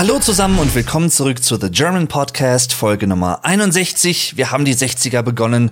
Hallo zusammen und willkommen zurück zu The German Podcast, Folge Nummer 61. Wir haben die 60er begonnen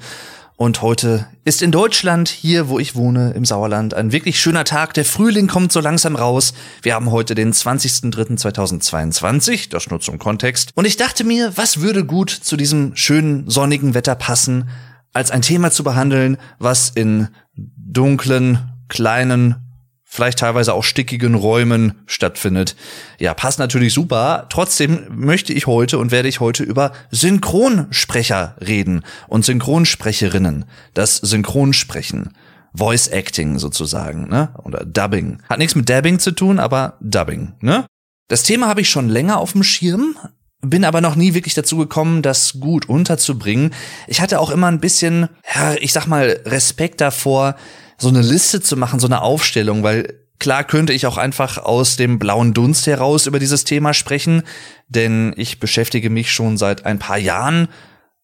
und heute ist in Deutschland, hier wo ich wohne, im Sauerland, ein wirklich schöner Tag. Der Frühling kommt so langsam raus. Wir haben heute den 20.03.2022, das nur zum Kontext. Und ich dachte mir, was würde gut zu diesem schönen sonnigen Wetter passen, als ein Thema zu behandeln, was in dunklen, kleinen, vielleicht teilweise auch stickigen Räumen stattfindet. Ja, passt natürlich super. Trotzdem möchte ich heute und werde ich heute über Synchronsprecher reden und Synchronsprecherinnen. Das Synchronsprechen. Voice Acting sozusagen, ne? Oder Dubbing. Hat nichts mit Dabbing zu tun, aber Dubbing, ne? Das Thema habe ich schon länger auf dem Schirm, bin aber noch nie wirklich dazu gekommen, das gut unterzubringen. Ich hatte auch immer ein bisschen, ja, ich sag mal, Respekt davor, so eine Liste zu machen, so eine Aufstellung, weil klar könnte ich auch einfach aus dem blauen Dunst heraus über dieses Thema sprechen, denn ich beschäftige mich schon seit ein paar Jahren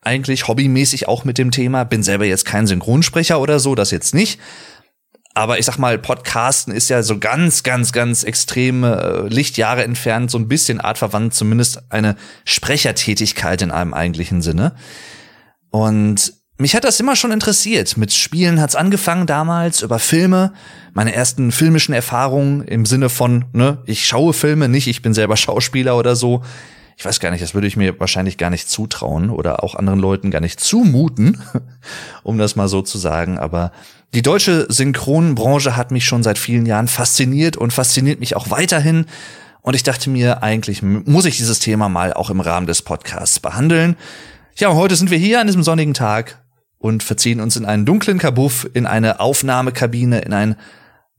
eigentlich hobbymäßig auch mit dem Thema, bin selber jetzt kein Synchronsprecher oder so, das jetzt nicht. Aber ich sag mal, Podcasten ist ja so ganz, ganz, ganz extrem äh, Lichtjahre entfernt, so ein bisschen artverwandt, zumindest eine Sprechertätigkeit in einem eigentlichen Sinne. Und mich hat das immer schon interessiert. Mit Spielen hat's angefangen damals, über Filme, meine ersten filmischen Erfahrungen im Sinne von, ne, ich schaue Filme nicht, ich bin selber Schauspieler oder so. Ich weiß gar nicht, das würde ich mir wahrscheinlich gar nicht zutrauen oder auch anderen Leuten gar nicht zumuten, um das mal so zu sagen. Aber die deutsche Synchronbranche hat mich schon seit vielen Jahren fasziniert und fasziniert mich auch weiterhin. Und ich dachte mir, eigentlich muss ich dieses Thema mal auch im Rahmen des Podcasts behandeln. Ja, heute sind wir hier an diesem sonnigen Tag und verziehen uns in einen dunklen Kabuff, in eine Aufnahmekabine, in ein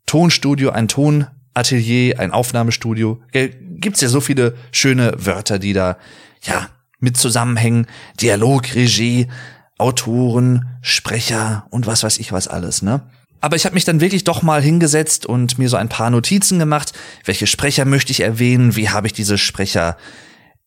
Tonstudio, ein Tonatelier, ein Aufnahmestudio. Gibt's ja so viele schöne Wörter, die da, ja, mit zusammenhängen. Dialog, Regie, Autoren, Sprecher und was weiß ich was alles, ne? Aber ich habe mich dann wirklich doch mal hingesetzt und mir so ein paar Notizen gemacht. Welche Sprecher möchte ich erwähnen? Wie habe ich diese Sprecher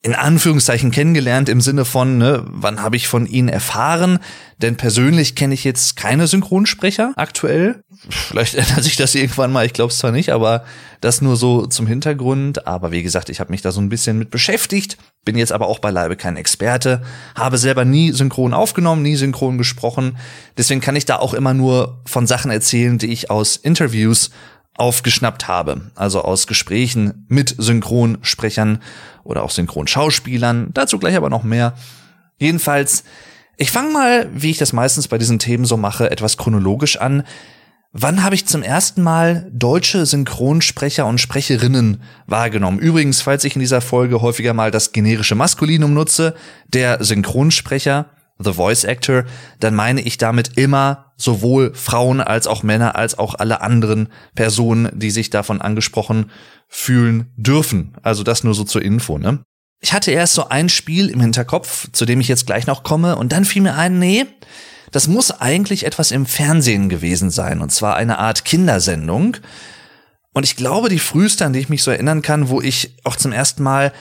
in Anführungszeichen kennengelernt im Sinne von, ne, wann habe ich von ihnen erfahren? Denn persönlich kenne ich jetzt keine Synchronsprecher aktuell. Vielleicht ändert sich das irgendwann mal, ich glaube es zwar nicht, aber das nur so zum Hintergrund. Aber wie gesagt, ich habe mich da so ein bisschen mit beschäftigt, bin jetzt aber auch beileibe kein Experte, habe selber nie synchron aufgenommen, nie synchron gesprochen. Deswegen kann ich da auch immer nur von Sachen erzählen, die ich aus Interviews aufgeschnappt habe, also aus Gesprächen mit Synchronsprechern oder auch Synchronschauspielern, dazu gleich aber noch mehr. Jedenfalls, ich fange mal, wie ich das meistens bei diesen Themen so mache, etwas chronologisch an. Wann habe ich zum ersten Mal deutsche Synchronsprecher und Sprecherinnen wahrgenommen? Übrigens, falls ich in dieser Folge häufiger mal das generische Maskulinum nutze, der Synchronsprecher, The Voice Actor, dann meine ich damit immer sowohl Frauen als auch Männer als auch alle anderen Personen, die sich davon angesprochen fühlen dürfen. Also das nur so zur Info, ne? Ich hatte erst so ein Spiel im Hinterkopf, zu dem ich jetzt gleich noch komme, und dann fiel mir ein, nee, das muss eigentlich etwas im Fernsehen gewesen sein, und zwar eine Art Kindersendung. Und ich glaube, die früheste, an die ich mich so erinnern kann, wo ich auch zum ersten Mal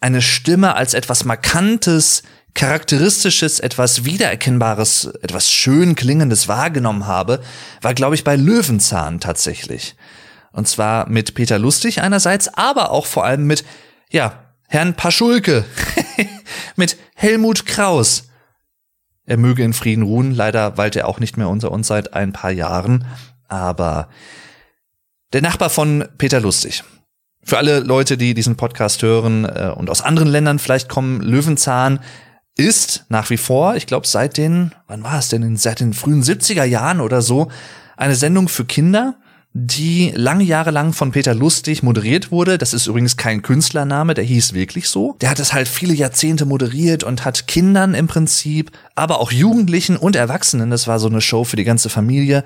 eine Stimme als etwas Markantes charakteristisches, etwas wiedererkennbares, etwas schön klingendes wahrgenommen habe, war, glaube ich, bei Löwenzahn tatsächlich. Und zwar mit Peter Lustig einerseits, aber auch vor allem mit, ja, Herrn Paschulke, mit Helmut Kraus. Er möge in Frieden ruhen, leider weilt er auch nicht mehr unter uns seit ein paar Jahren, aber der Nachbar von Peter Lustig. Für alle Leute, die diesen Podcast hören äh, und aus anderen Ländern vielleicht kommen, Löwenzahn ist nach wie vor, ich glaube seit den, wann war es denn, seit den frühen 70er Jahren oder so, eine Sendung für Kinder, die lange Jahre lang von Peter Lustig moderiert wurde. Das ist übrigens kein Künstlername, der hieß wirklich so. Der hat es halt viele Jahrzehnte moderiert und hat Kindern im Prinzip, aber auch Jugendlichen und Erwachsenen, das war so eine Show für die ganze Familie,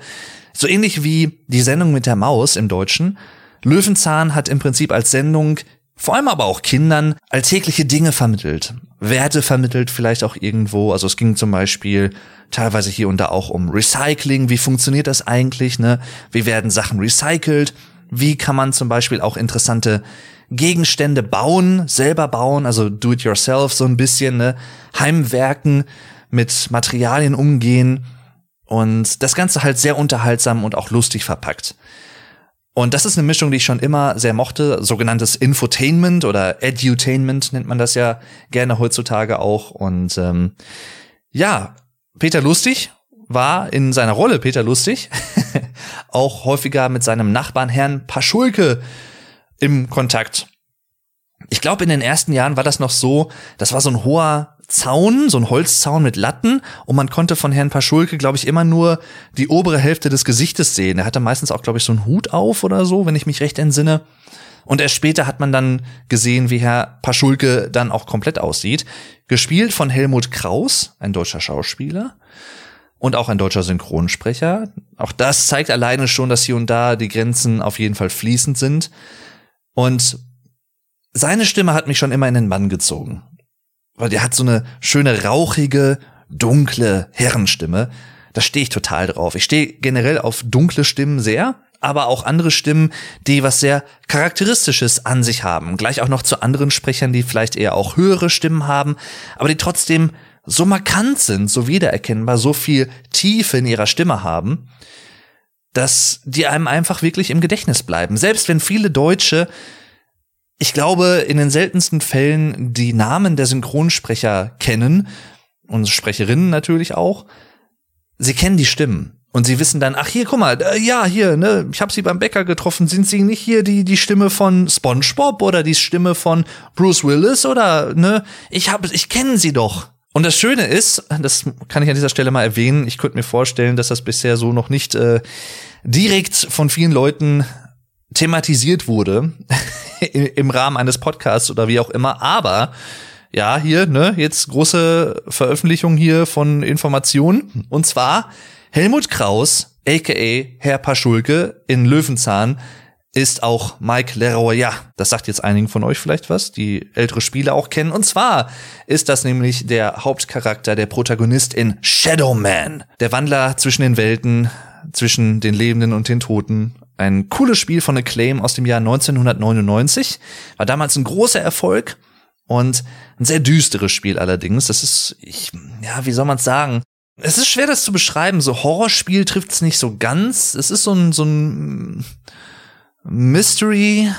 so ähnlich wie die Sendung mit der Maus im Deutschen. Löwenzahn hat im Prinzip als Sendung vor allem aber auch Kindern alltägliche Dinge vermittelt, Werte vermittelt vielleicht auch irgendwo. Also es ging zum Beispiel teilweise hier und da auch um Recycling. Wie funktioniert das eigentlich? Ne? Wie werden Sachen recycelt? Wie kann man zum Beispiel auch interessante Gegenstände bauen, selber bauen, also do it yourself so ein bisschen, ne? Heimwerken, mit Materialien umgehen und das Ganze halt sehr unterhaltsam und auch lustig verpackt. Und das ist eine Mischung, die ich schon immer sehr mochte, sogenanntes Infotainment oder Edutainment nennt man das ja gerne heutzutage auch. Und ähm, ja, Peter Lustig war in seiner Rolle Peter Lustig auch häufiger mit seinem Nachbarn Herrn Paschulke im Kontakt. Ich glaube, in den ersten Jahren war das noch so, das war so ein hoher Zaun, so ein Holzzaun mit Latten und man konnte von Herrn Paschulke, glaube ich, immer nur die obere Hälfte des Gesichtes sehen. Er hatte meistens auch, glaube ich, so einen Hut auf oder so, wenn ich mich recht entsinne. Und erst später hat man dann gesehen, wie Herr Paschulke dann auch komplett aussieht. Gespielt von Helmut Kraus, ein deutscher Schauspieler und auch ein deutscher Synchronsprecher. Auch das zeigt alleine schon, dass hier und da die Grenzen auf jeden Fall fließend sind. Und seine Stimme hat mich schon immer in den Bann gezogen weil der hat so eine schöne rauchige, dunkle Herrenstimme. Da stehe ich total drauf. Ich stehe generell auf dunkle Stimmen sehr, aber auch andere Stimmen, die was sehr Charakteristisches an sich haben. Gleich auch noch zu anderen Sprechern, die vielleicht eher auch höhere Stimmen haben, aber die trotzdem so markant sind, so wiedererkennbar, so viel Tiefe in ihrer Stimme haben, dass die einem einfach wirklich im Gedächtnis bleiben. Selbst wenn viele Deutsche ich glaube, in den seltensten Fällen die Namen der Synchronsprecher kennen und Sprecherinnen natürlich auch. Sie kennen die Stimmen. Und sie wissen dann, ach hier, guck mal, äh, ja, hier, ne, ich habe sie beim Bäcker getroffen. Sind sie nicht hier die die Stimme von SpongeBob oder die Stimme von Bruce Willis oder ne? Ich habe ich kenne sie doch. Und das Schöne ist, das kann ich an dieser Stelle mal erwähnen, ich könnte mir vorstellen, dass das bisher so noch nicht äh, direkt von vielen Leuten thematisiert wurde im Rahmen eines Podcasts oder wie auch immer. Aber ja, hier, ne, jetzt große Veröffentlichung hier von Informationen. Und zwar Helmut Kraus, aka Herr Paschulke in Löwenzahn, ist auch Mike Leroy. Ja, das sagt jetzt einigen von euch vielleicht was, die ältere Spiele auch kennen. Und zwar ist das nämlich der Hauptcharakter, der Protagonist in Shadow Man, der Wandler zwischen den Welten, zwischen den Lebenden und den Toten. Ein cooles Spiel von Acclaim aus dem Jahr 1999. War damals ein großer Erfolg und ein sehr düsteres Spiel allerdings. Das ist, ich, ja, wie soll man es sagen? Es ist schwer, das zu beschreiben. So Horrorspiel trifft es nicht so ganz. Es ist so ein, so ein Mystery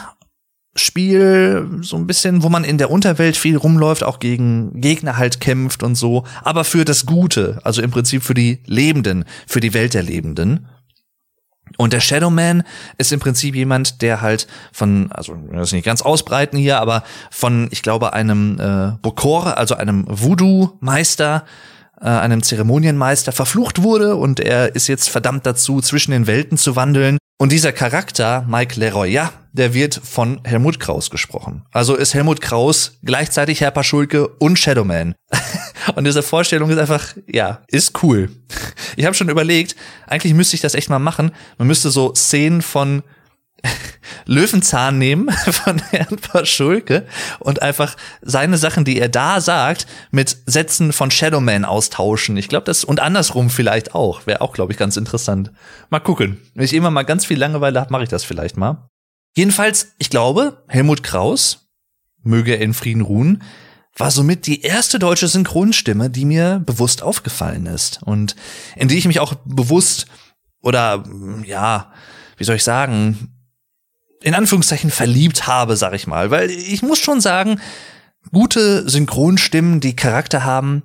Spiel, so ein bisschen, wo man in der Unterwelt viel rumläuft, auch gegen Gegner halt kämpft und so, aber für das Gute, also im Prinzip für die Lebenden, für die Welt der Lebenden. Und der Shadow Man ist im Prinzip jemand, der halt von, also das nicht ganz ausbreiten hier, aber von, ich glaube, einem äh, Bokor, also einem Voodoo-Meister, äh, einem Zeremonienmeister verflucht wurde und er ist jetzt verdammt dazu, zwischen den Welten zu wandeln. Und dieser Charakter, Mike Leroy, ja, der wird von Helmut Kraus gesprochen. Also ist Helmut Kraus gleichzeitig Herr Paschulke und Shadowman. und diese Vorstellung ist einfach, ja, ist cool. Ich habe schon überlegt, eigentlich müsste ich das echt mal machen. Man müsste so Szenen von Löwenzahn nehmen von Herrn Paschulke und einfach seine Sachen, die er da sagt, mit Sätzen von Shadowman austauschen. Ich glaube, das und andersrum vielleicht auch. Wäre auch, glaube ich, ganz interessant. Mal gucken. Wenn ich immer mal ganz viel Langeweile habe, mache ich das vielleicht mal. Jedenfalls, ich glaube, Helmut Kraus, möge er in Frieden ruhen, war somit die erste deutsche Synchronstimme, die mir bewusst aufgefallen ist und in die ich mich auch bewusst oder ja, wie soll ich sagen, in Anführungszeichen verliebt habe, sag ich mal, weil ich muss schon sagen, gute Synchronstimmen, die Charakter haben,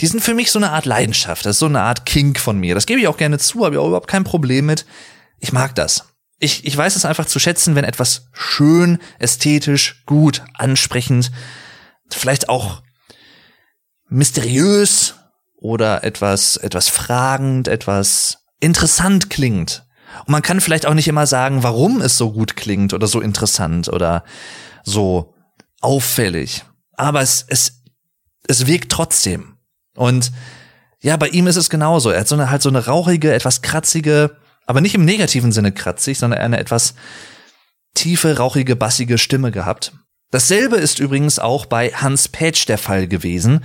die sind für mich so eine Art Leidenschaft, das ist so eine Art Kink von mir. Das gebe ich auch gerne zu, habe ich auch überhaupt kein Problem mit. Ich mag das ich, ich weiß es einfach zu schätzen, wenn etwas schön, ästhetisch, gut, ansprechend, vielleicht auch mysteriös oder etwas, etwas fragend, etwas interessant klingt. Und man kann vielleicht auch nicht immer sagen, warum es so gut klingt oder so interessant oder so auffällig. Aber es, es, es wirkt trotzdem. Und ja, bei ihm ist es genauso. Er hat so eine, halt so eine rauchige, etwas kratzige, aber nicht im negativen Sinne kratzig, sondern eine etwas tiefe, rauchige, bassige Stimme gehabt. Dasselbe ist übrigens auch bei Hans Petsch der Fall gewesen.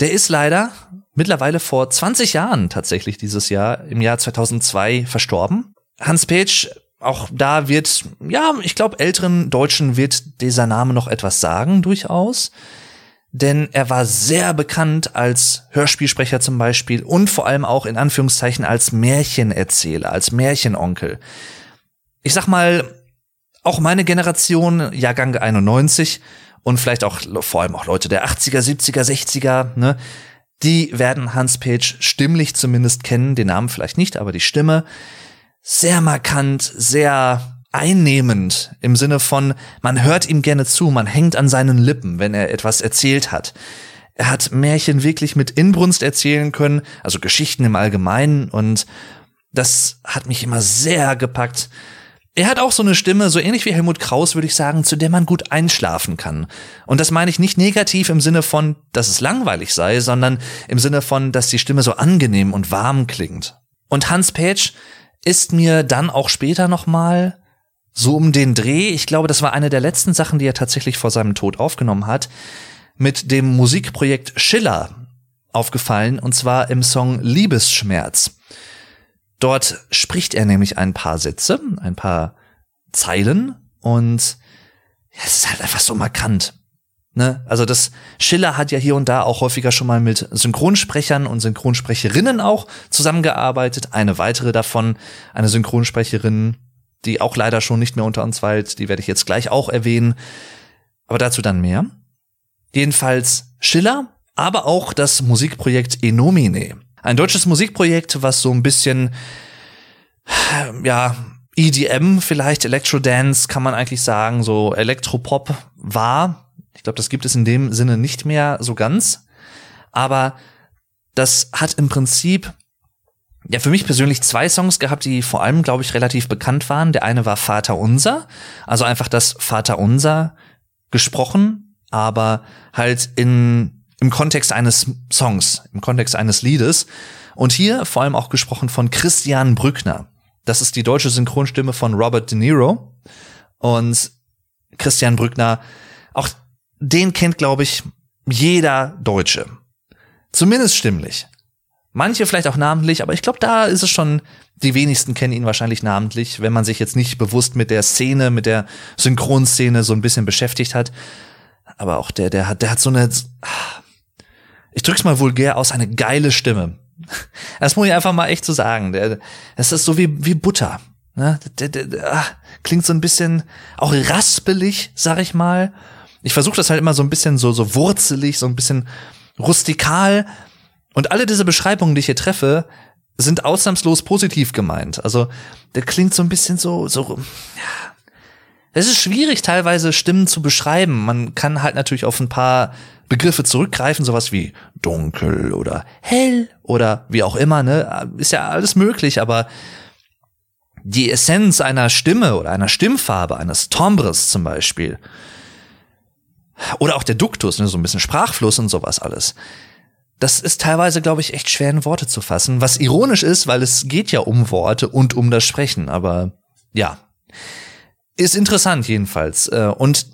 Der ist leider mittlerweile vor 20 Jahren tatsächlich dieses Jahr, im Jahr 2002 verstorben. Hans Petsch, auch da wird, ja, ich glaube, älteren Deutschen wird dieser Name noch etwas sagen, durchaus denn er war sehr bekannt als Hörspielsprecher zum Beispiel und vor allem auch in Anführungszeichen als Märchenerzähler, als Märchenonkel. ich sag mal, auch meine Generation, Jahrgang 91 und vielleicht auch vor allem auch Leute der 80er, 70er, 60er, ne, die werden Hans Page stimmlich zumindest kennen, den Namen vielleicht nicht, aber die Stimme sehr markant, sehr einnehmend im Sinne von, man hört ihm gerne zu, man hängt an seinen Lippen, wenn er etwas erzählt hat. Er hat Märchen wirklich mit Inbrunst erzählen können, also Geschichten im Allgemeinen und das hat mich immer sehr gepackt. Er hat auch so eine Stimme, so ähnlich wie Helmut Kraus, würde ich sagen, zu der man gut einschlafen kann. Und das meine ich nicht negativ im Sinne von, dass es langweilig sei, sondern im Sinne von, dass die Stimme so angenehm und warm klingt. Und Hans Page ist mir dann auch später nochmal so um den Dreh, ich glaube, das war eine der letzten Sachen, die er tatsächlich vor seinem Tod aufgenommen hat, mit dem Musikprojekt Schiller aufgefallen, und zwar im Song Liebesschmerz. Dort spricht er nämlich ein paar Sätze, ein paar Zeilen und es ist halt einfach so markant. Ne? Also das Schiller hat ja hier und da auch häufiger schon mal mit Synchronsprechern und Synchronsprecherinnen auch zusammengearbeitet. Eine weitere davon, eine Synchronsprecherin, die auch leider schon nicht mehr unter uns weilt, die werde ich jetzt gleich auch erwähnen. Aber dazu dann mehr. Jedenfalls Schiller, aber auch das Musikprojekt Enomine. Ein deutsches Musikprojekt, was so ein bisschen, ja, EDM vielleicht, Electro-Dance kann man eigentlich sagen, so Elektropop war. Ich glaube, das gibt es in dem Sinne nicht mehr so ganz. Aber das hat im Prinzip ja für mich persönlich zwei Songs gehabt, die vor allem, glaube ich, relativ bekannt waren. Der eine war Vater Unser, also einfach das Vater Unser gesprochen, aber halt in im Kontext eines Songs, im Kontext eines Liedes. Und hier vor allem auch gesprochen von Christian Brückner. Das ist die deutsche Synchronstimme von Robert De Niro. Und Christian Brückner, auch den kennt, glaube ich, jeder Deutsche. Zumindest stimmlich. Manche vielleicht auch namentlich, aber ich glaube, da ist es schon, die wenigsten kennen ihn wahrscheinlich namentlich, wenn man sich jetzt nicht bewusst mit der Szene, mit der Synchronszene so ein bisschen beschäftigt hat. Aber auch der, der hat, der hat so eine, ich drück's mal vulgär aus, eine geile Stimme. Das muss ich einfach mal echt so sagen. Das ist so wie, wie Butter. Ne? Ach, klingt so ein bisschen auch raspelig, sag ich mal. Ich versuche das halt immer so ein bisschen so, so wurzelig, so ein bisschen rustikal. Und alle diese Beschreibungen, die ich hier treffe, sind ausnahmslos positiv gemeint. Also der klingt so ein bisschen so, so, ja. Es ist schwierig, teilweise Stimmen zu beschreiben. Man kann halt natürlich auf ein paar Begriffe zurückgreifen, sowas wie dunkel oder hell oder wie auch immer, ne? Ist ja alles möglich, aber die Essenz einer Stimme oder einer Stimmfarbe, eines Timbres zum Beispiel, oder auch der Duktus, ne, so ein bisschen Sprachfluss und sowas alles. Das ist teilweise, glaube ich, echt schwer in Worte zu fassen, was ironisch ist, weil es geht ja um Worte und um das Sprechen, aber ja. Ist interessant jedenfalls. Äh, und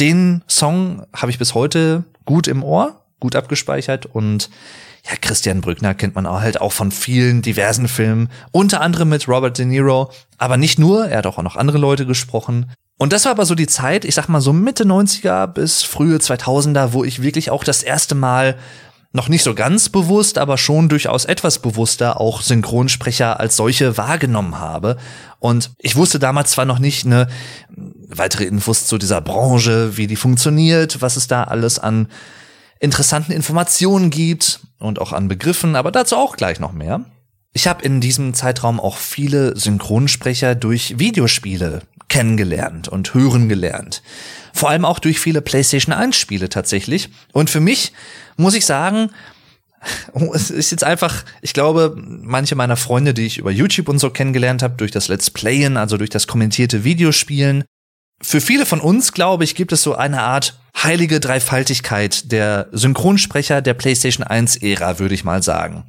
den Song habe ich bis heute gut im Ohr, gut abgespeichert und ja, Christian Brückner kennt man auch halt auch von vielen diversen Filmen, unter anderem mit Robert De Niro, aber nicht nur, er hat auch noch andere Leute gesprochen. Und das war aber so die Zeit, ich sag mal so Mitte 90er bis frühe 2000er, wo ich wirklich auch das erste Mal noch nicht so ganz bewusst, aber schon durchaus etwas bewusster auch Synchronsprecher als solche wahrgenommen habe. Und ich wusste damals zwar noch nicht ne, weitere Infos zu dieser Branche, wie die funktioniert, was es da alles an interessanten Informationen gibt und auch an Begriffen, aber dazu auch gleich noch mehr. Ich habe in diesem Zeitraum auch viele Synchronsprecher durch Videospiele kennengelernt und hören gelernt. Vor allem auch durch viele PlayStation 1 Spiele tatsächlich. Und für mich muss ich sagen, es ist jetzt einfach, ich glaube, manche meiner Freunde, die ich über YouTube und so kennengelernt habe, durch das Let's Playen, also durch das kommentierte Videospielen, für viele von uns, glaube ich, gibt es so eine Art heilige Dreifaltigkeit der Synchronsprecher der PlayStation 1-Ära, würde ich mal sagen.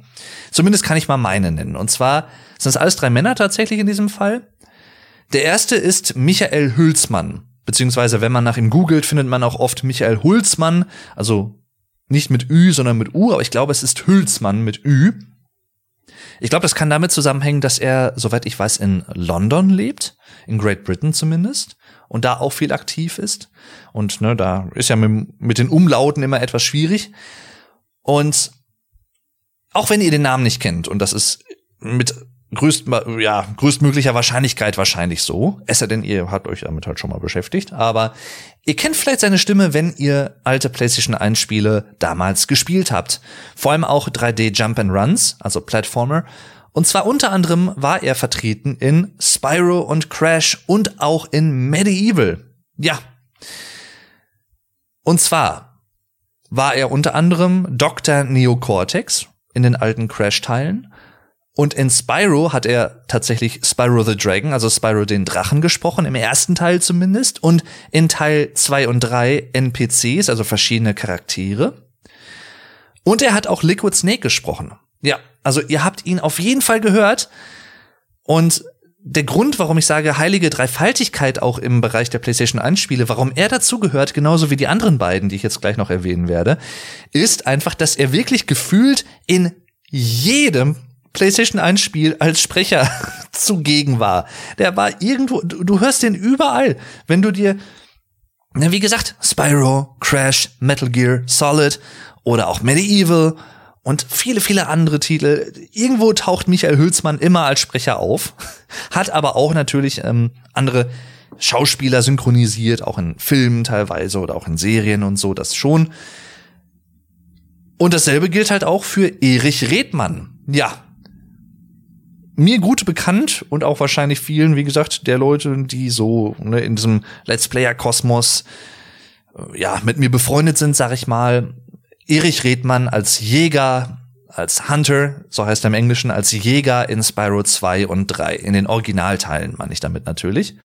Zumindest kann ich mal meine nennen. Und zwar sind es alles drei Männer tatsächlich in diesem Fall. Der erste ist Michael Hülsmann. Beziehungsweise, wenn man nach ihm googelt, findet man auch oft Michael Hulsmann, also nicht mit Ü, sondern mit U, aber ich glaube, es ist Hülsmann mit Ü. Ich glaube, das kann damit zusammenhängen, dass er, soweit ich weiß, in London lebt, in Great Britain zumindest, und da auch viel aktiv ist. Und ne, da ist ja mit, mit den Umlauten immer etwas schwierig. Und auch wenn ihr den Namen nicht kennt, und das ist mit größt, ja, größtmöglicher Wahrscheinlichkeit wahrscheinlich so. Es sei denn, ihr habt euch damit halt schon mal beschäftigt. Aber ihr kennt vielleicht seine Stimme, wenn ihr alte PlayStation 1 Spiele damals gespielt habt. Vor allem auch 3D Jump and Runs, also Platformer. Und zwar unter anderem war er vertreten in Spyro und Crash und auch in Medieval. Ja. Und zwar war er unter anderem Dr. Neocortex in den alten Crash-Teilen und in Spyro hat er tatsächlich Spyro the Dragon, also Spyro den Drachen gesprochen, im ersten Teil zumindest. Und in Teil zwei und drei NPCs, also verschiedene Charaktere. Und er hat auch Liquid Snake gesprochen. Ja, also ihr habt ihn auf jeden Fall gehört. Und der Grund, warum ich sage heilige Dreifaltigkeit auch im Bereich der PlayStation 1 Spiele, warum er dazugehört, genauso wie die anderen beiden, die ich jetzt gleich noch erwähnen werde, ist einfach, dass er wirklich gefühlt in jedem PlayStation 1 Spiel als Sprecher zugegen war. Der war irgendwo, du, du hörst den überall. Wenn du dir, na, wie gesagt, Spyro, Crash, Metal Gear, Solid oder auch Medieval und viele, viele andere Titel. Irgendwo taucht Michael Hülsmann immer als Sprecher auf, hat aber auch natürlich ähm, andere Schauspieler synchronisiert, auch in Filmen teilweise oder auch in Serien und so, das schon. Und dasselbe gilt halt auch für Erich Redmann. Ja, mir gut bekannt und auch wahrscheinlich vielen, wie gesagt, der Leute, die so ne, in diesem Let's Player-Kosmos äh, ja mit mir befreundet sind, sag ich mal. Erich Redmann als Jäger, als Hunter, so heißt er im Englischen, als Jäger in Spyro 2 und 3, in den Originalteilen meine ich damit natürlich.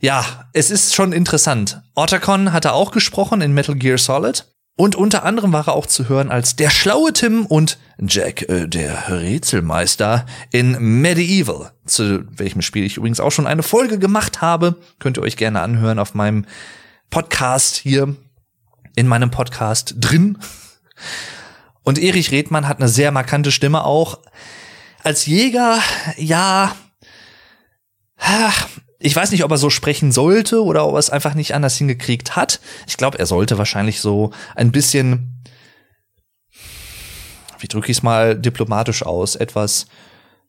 Ja, es ist schon interessant. Otacon hat er auch gesprochen in Metal Gear Solid. Und unter anderem war er auch zu hören als der schlaue Tim und Jack, äh, der Rätselmeister in Medieval, zu welchem Spiel ich übrigens auch schon eine Folge gemacht habe. Könnt ihr euch gerne anhören auf meinem Podcast hier, in meinem Podcast drin. Und Erich Redmann hat eine sehr markante Stimme auch. Als Jäger, ja, ich weiß nicht, ob er so sprechen sollte oder ob er es einfach nicht anders hingekriegt hat. Ich glaube, er sollte wahrscheinlich so ein bisschen, wie drücke ich es mal diplomatisch aus, etwas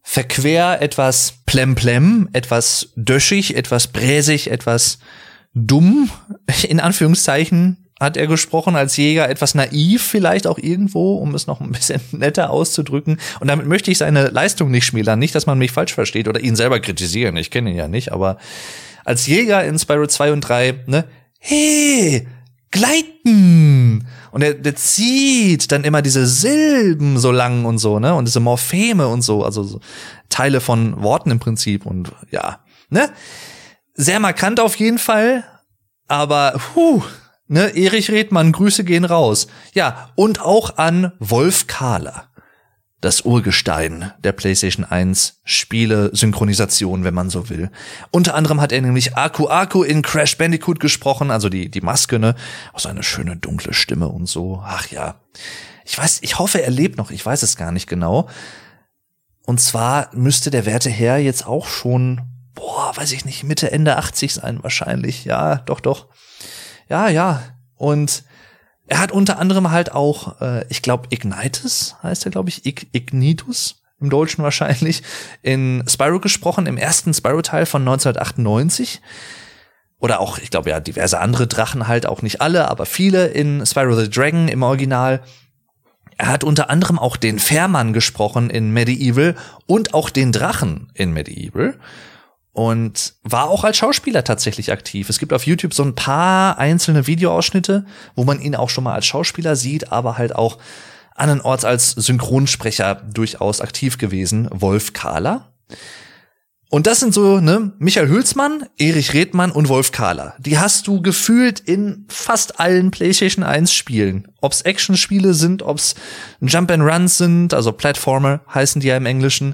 verquer, etwas plemplem, etwas döschig, etwas bräsig, etwas dumm, in Anführungszeichen, hat er gesprochen als Jäger, etwas naiv vielleicht auch irgendwo, um es noch ein bisschen netter auszudrücken. Und damit möchte ich seine Leistung nicht schmälern. Nicht, dass man mich falsch versteht oder ihn selber kritisieren. Ich kenne ihn ja nicht, aber als Jäger in Spyro 2 und 3, ne, hey, gleiten! Und er, der zieht dann immer diese Silben so lang und so, ne? Und diese Morpheme und so, also so Teile von Worten im Prinzip und ja, ne? Sehr markant auf jeden Fall, aber puh, Ne, Erich Redmann, Grüße gehen raus. Ja, und auch an Wolf Kahler. Das Urgestein der PlayStation 1 Spiele Synchronisation, wenn man so will. Unter anderem hat er nämlich Aku Aku in Crash Bandicoot gesprochen, also die, die Maske, ne? Auch seine schöne dunkle Stimme und so. Ach ja. Ich weiß, ich hoffe, er lebt noch. Ich weiß es gar nicht genau. Und zwar müsste der werte Herr jetzt auch schon, boah, weiß ich nicht, Mitte, Ende 80 sein wahrscheinlich. Ja, doch, doch. Ja, ja. Und er hat unter anderem halt auch, äh, ich glaube, Ignitus heißt er, glaube ich, Ig Ignitus im Deutschen wahrscheinlich, in Spyro gesprochen, im ersten Spyro-Teil von 1998. Oder auch, ich glaube ja, diverse andere Drachen halt, auch nicht alle, aber viele in Spyro the Dragon im Original. Er hat unter anderem auch den Fährmann gesprochen in Medieval und auch den Drachen in Medieval und war auch als Schauspieler tatsächlich aktiv. Es gibt auf YouTube so ein paar einzelne Videoausschnitte, wo man ihn auch schon mal als Schauspieler sieht, aber halt auch andernorts als Synchronsprecher durchaus aktiv gewesen, Wolf Kahler. Und das sind so, ne, Michael Hülsmann, Erich Redmann und Wolf Kahler. Die hast du gefühlt in fast allen PlayStation 1 Spielen. Ob's Action-Spiele sind, ob's Jump and Runs sind, also Platformer heißen die ja im Englischen.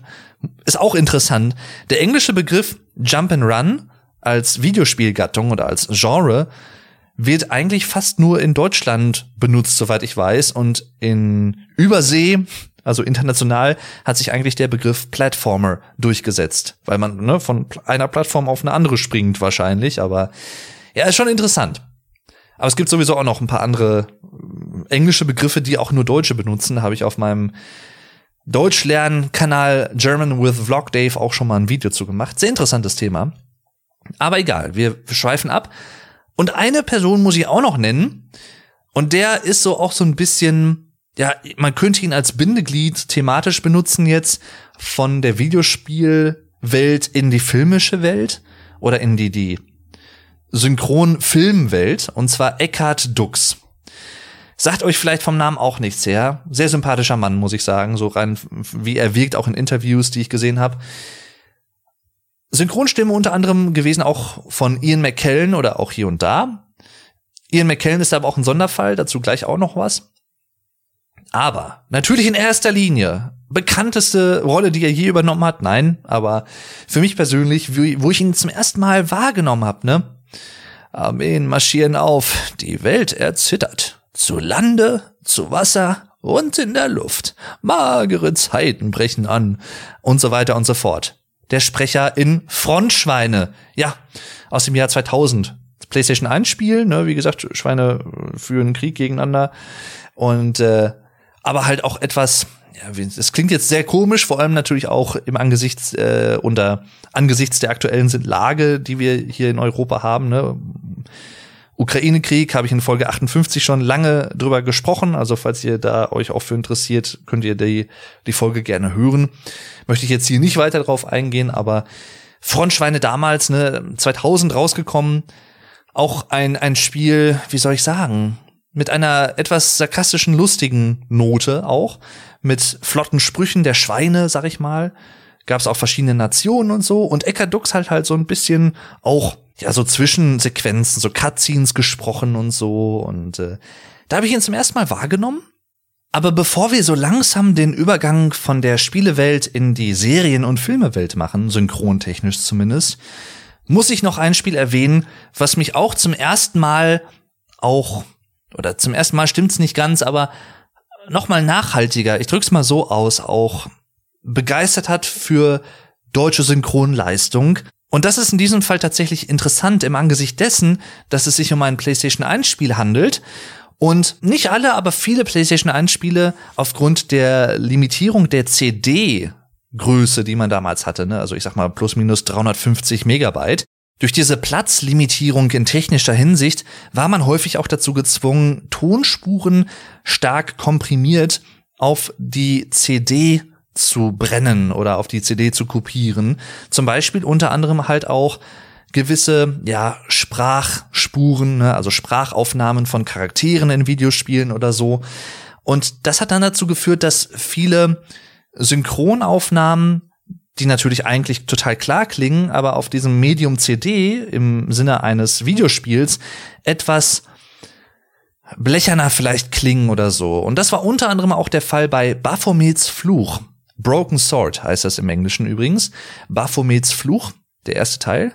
Ist auch interessant. Der englische Begriff Jump and Run als Videospielgattung oder als Genre wird eigentlich fast nur in Deutschland benutzt, soweit ich weiß. Und in Übersee also international hat sich eigentlich der Begriff Platformer durchgesetzt, weil man ne, von einer Plattform auf eine andere springt wahrscheinlich, aber ja, ist schon interessant. Aber es gibt sowieso auch noch ein paar andere äh, englische Begriffe, die auch nur Deutsche benutzen, habe ich auf meinem Deutschlernkanal German with Vlog Dave auch schon mal ein Video zu gemacht. Sehr interessantes Thema. Aber egal, wir schweifen ab. Und eine Person muss ich auch noch nennen. Und der ist so auch so ein bisschen, ja, man könnte ihn als Bindeglied thematisch benutzen jetzt von der Videospielwelt in die filmische Welt oder in die, die Synchron-Filmwelt. Und zwar Eckhard Dux. Sagt euch vielleicht vom Namen auch nichts her. Sehr sympathischer Mann, muss ich sagen, so rein wie er wirkt, auch in Interviews, die ich gesehen habe. Synchronstimme unter anderem gewesen auch von Ian McKellen oder auch hier und da. Ian McKellen ist aber auch ein Sonderfall, dazu gleich auch noch was. Aber natürlich in erster Linie bekannteste Rolle, die er je übernommen hat, nein, aber für mich persönlich, wo ich ihn zum ersten Mal wahrgenommen habe, ne? Armeen marschieren auf, die Welt erzittert. Zu Lande, zu Wasser und in der Luft. Magere Zeiten brechen an und so weiter und so fort. Der Sprecher in Frontschweine. Ja, aus dem Jahr 2000. PlayStation 1 Spiel, ne, wie gesagt, Schweine führen Krieg gegeneinander und äh, aber halt auch etwas ja, das klingt jetzt sehr komisch, vor allem natürlich auch im Angesichts äh, unter angesichts der aktuellen Lage, die wir hier in Europa haben, ne? Ukraine-Krieg habe ich in Folge 58 schon lange drüber gesprochen. Also falls ihr da euch auch für interessiert, könnt ihr die, die Folge gerne hören. Möchte ich jetzt hier nicht weiter drauf eingehen, aber Frontschweine damals, ne, 2000 rausgekommen. Auch ein, ein Spiel, wie soll ich sagen, mit einer etwas sarkastischen, lustigen Note auch. Mit flotten Sprüchen der Schweine, sag ich mal. Gab es auch verschiedene Nationen und so. Und Eckart Dux halt halt so ein bisschen auch ja, so Zwischensequenzen, so Cutscenes gesprochen und so. Und äh, da habe ich ihn zum ersten Mal wahrgenommen. Aber bevor wir so langsam den Übergang von der Spielewelt in die Serien- und Filmewelt machen, synchrontechnisch zumindest, muss ich noch ein Spiel erwähnen, was mich auch zum ersten Mal auch, oder zum ersten Mal stimmt's nicht ganz, aber noch mal nachhaltiger, ich drück's mal so aus, auch begeistert hat für deutsche Synchronleistung. Und das ist in diesem Fall tatsächlich interessant im Angesicht dessen, dass es sich um ein PlayStation 1 Spiel handelt und nicht alle, aber viele PlayStation 1 Spiele aufgrund der Limitierung der CD Größe, die man damals hatte, ne? also ich sag mal plus minus 350 Megabyte. Durch diese Platzlimitierung in technischer Hinsicht war man häufig auch dazu gezwungen, Tonspuren stark komprimiert auf die CD zu brennen oder auf die CD zu kopieren. Zum Beispiel unter anderem halt auch gewisse ja Sprachspuren, ne, also Sprachaufnahmen von Charakteren in Videospielen oder so. Und das hat dann dazu geführt, dass viele Synchronaufnahmen, die natürlich eigentlich total klar klingen, aber auf diesem Medium CD im Sinne eines Videospiels etwas blecherner vielleicht klingen oder so. Und das war unter anderem auch der Fall bei Baphomets Fluch. Broken Sword heißt das im Englischen übrigens. Baphomets Fluch, der erste Teil.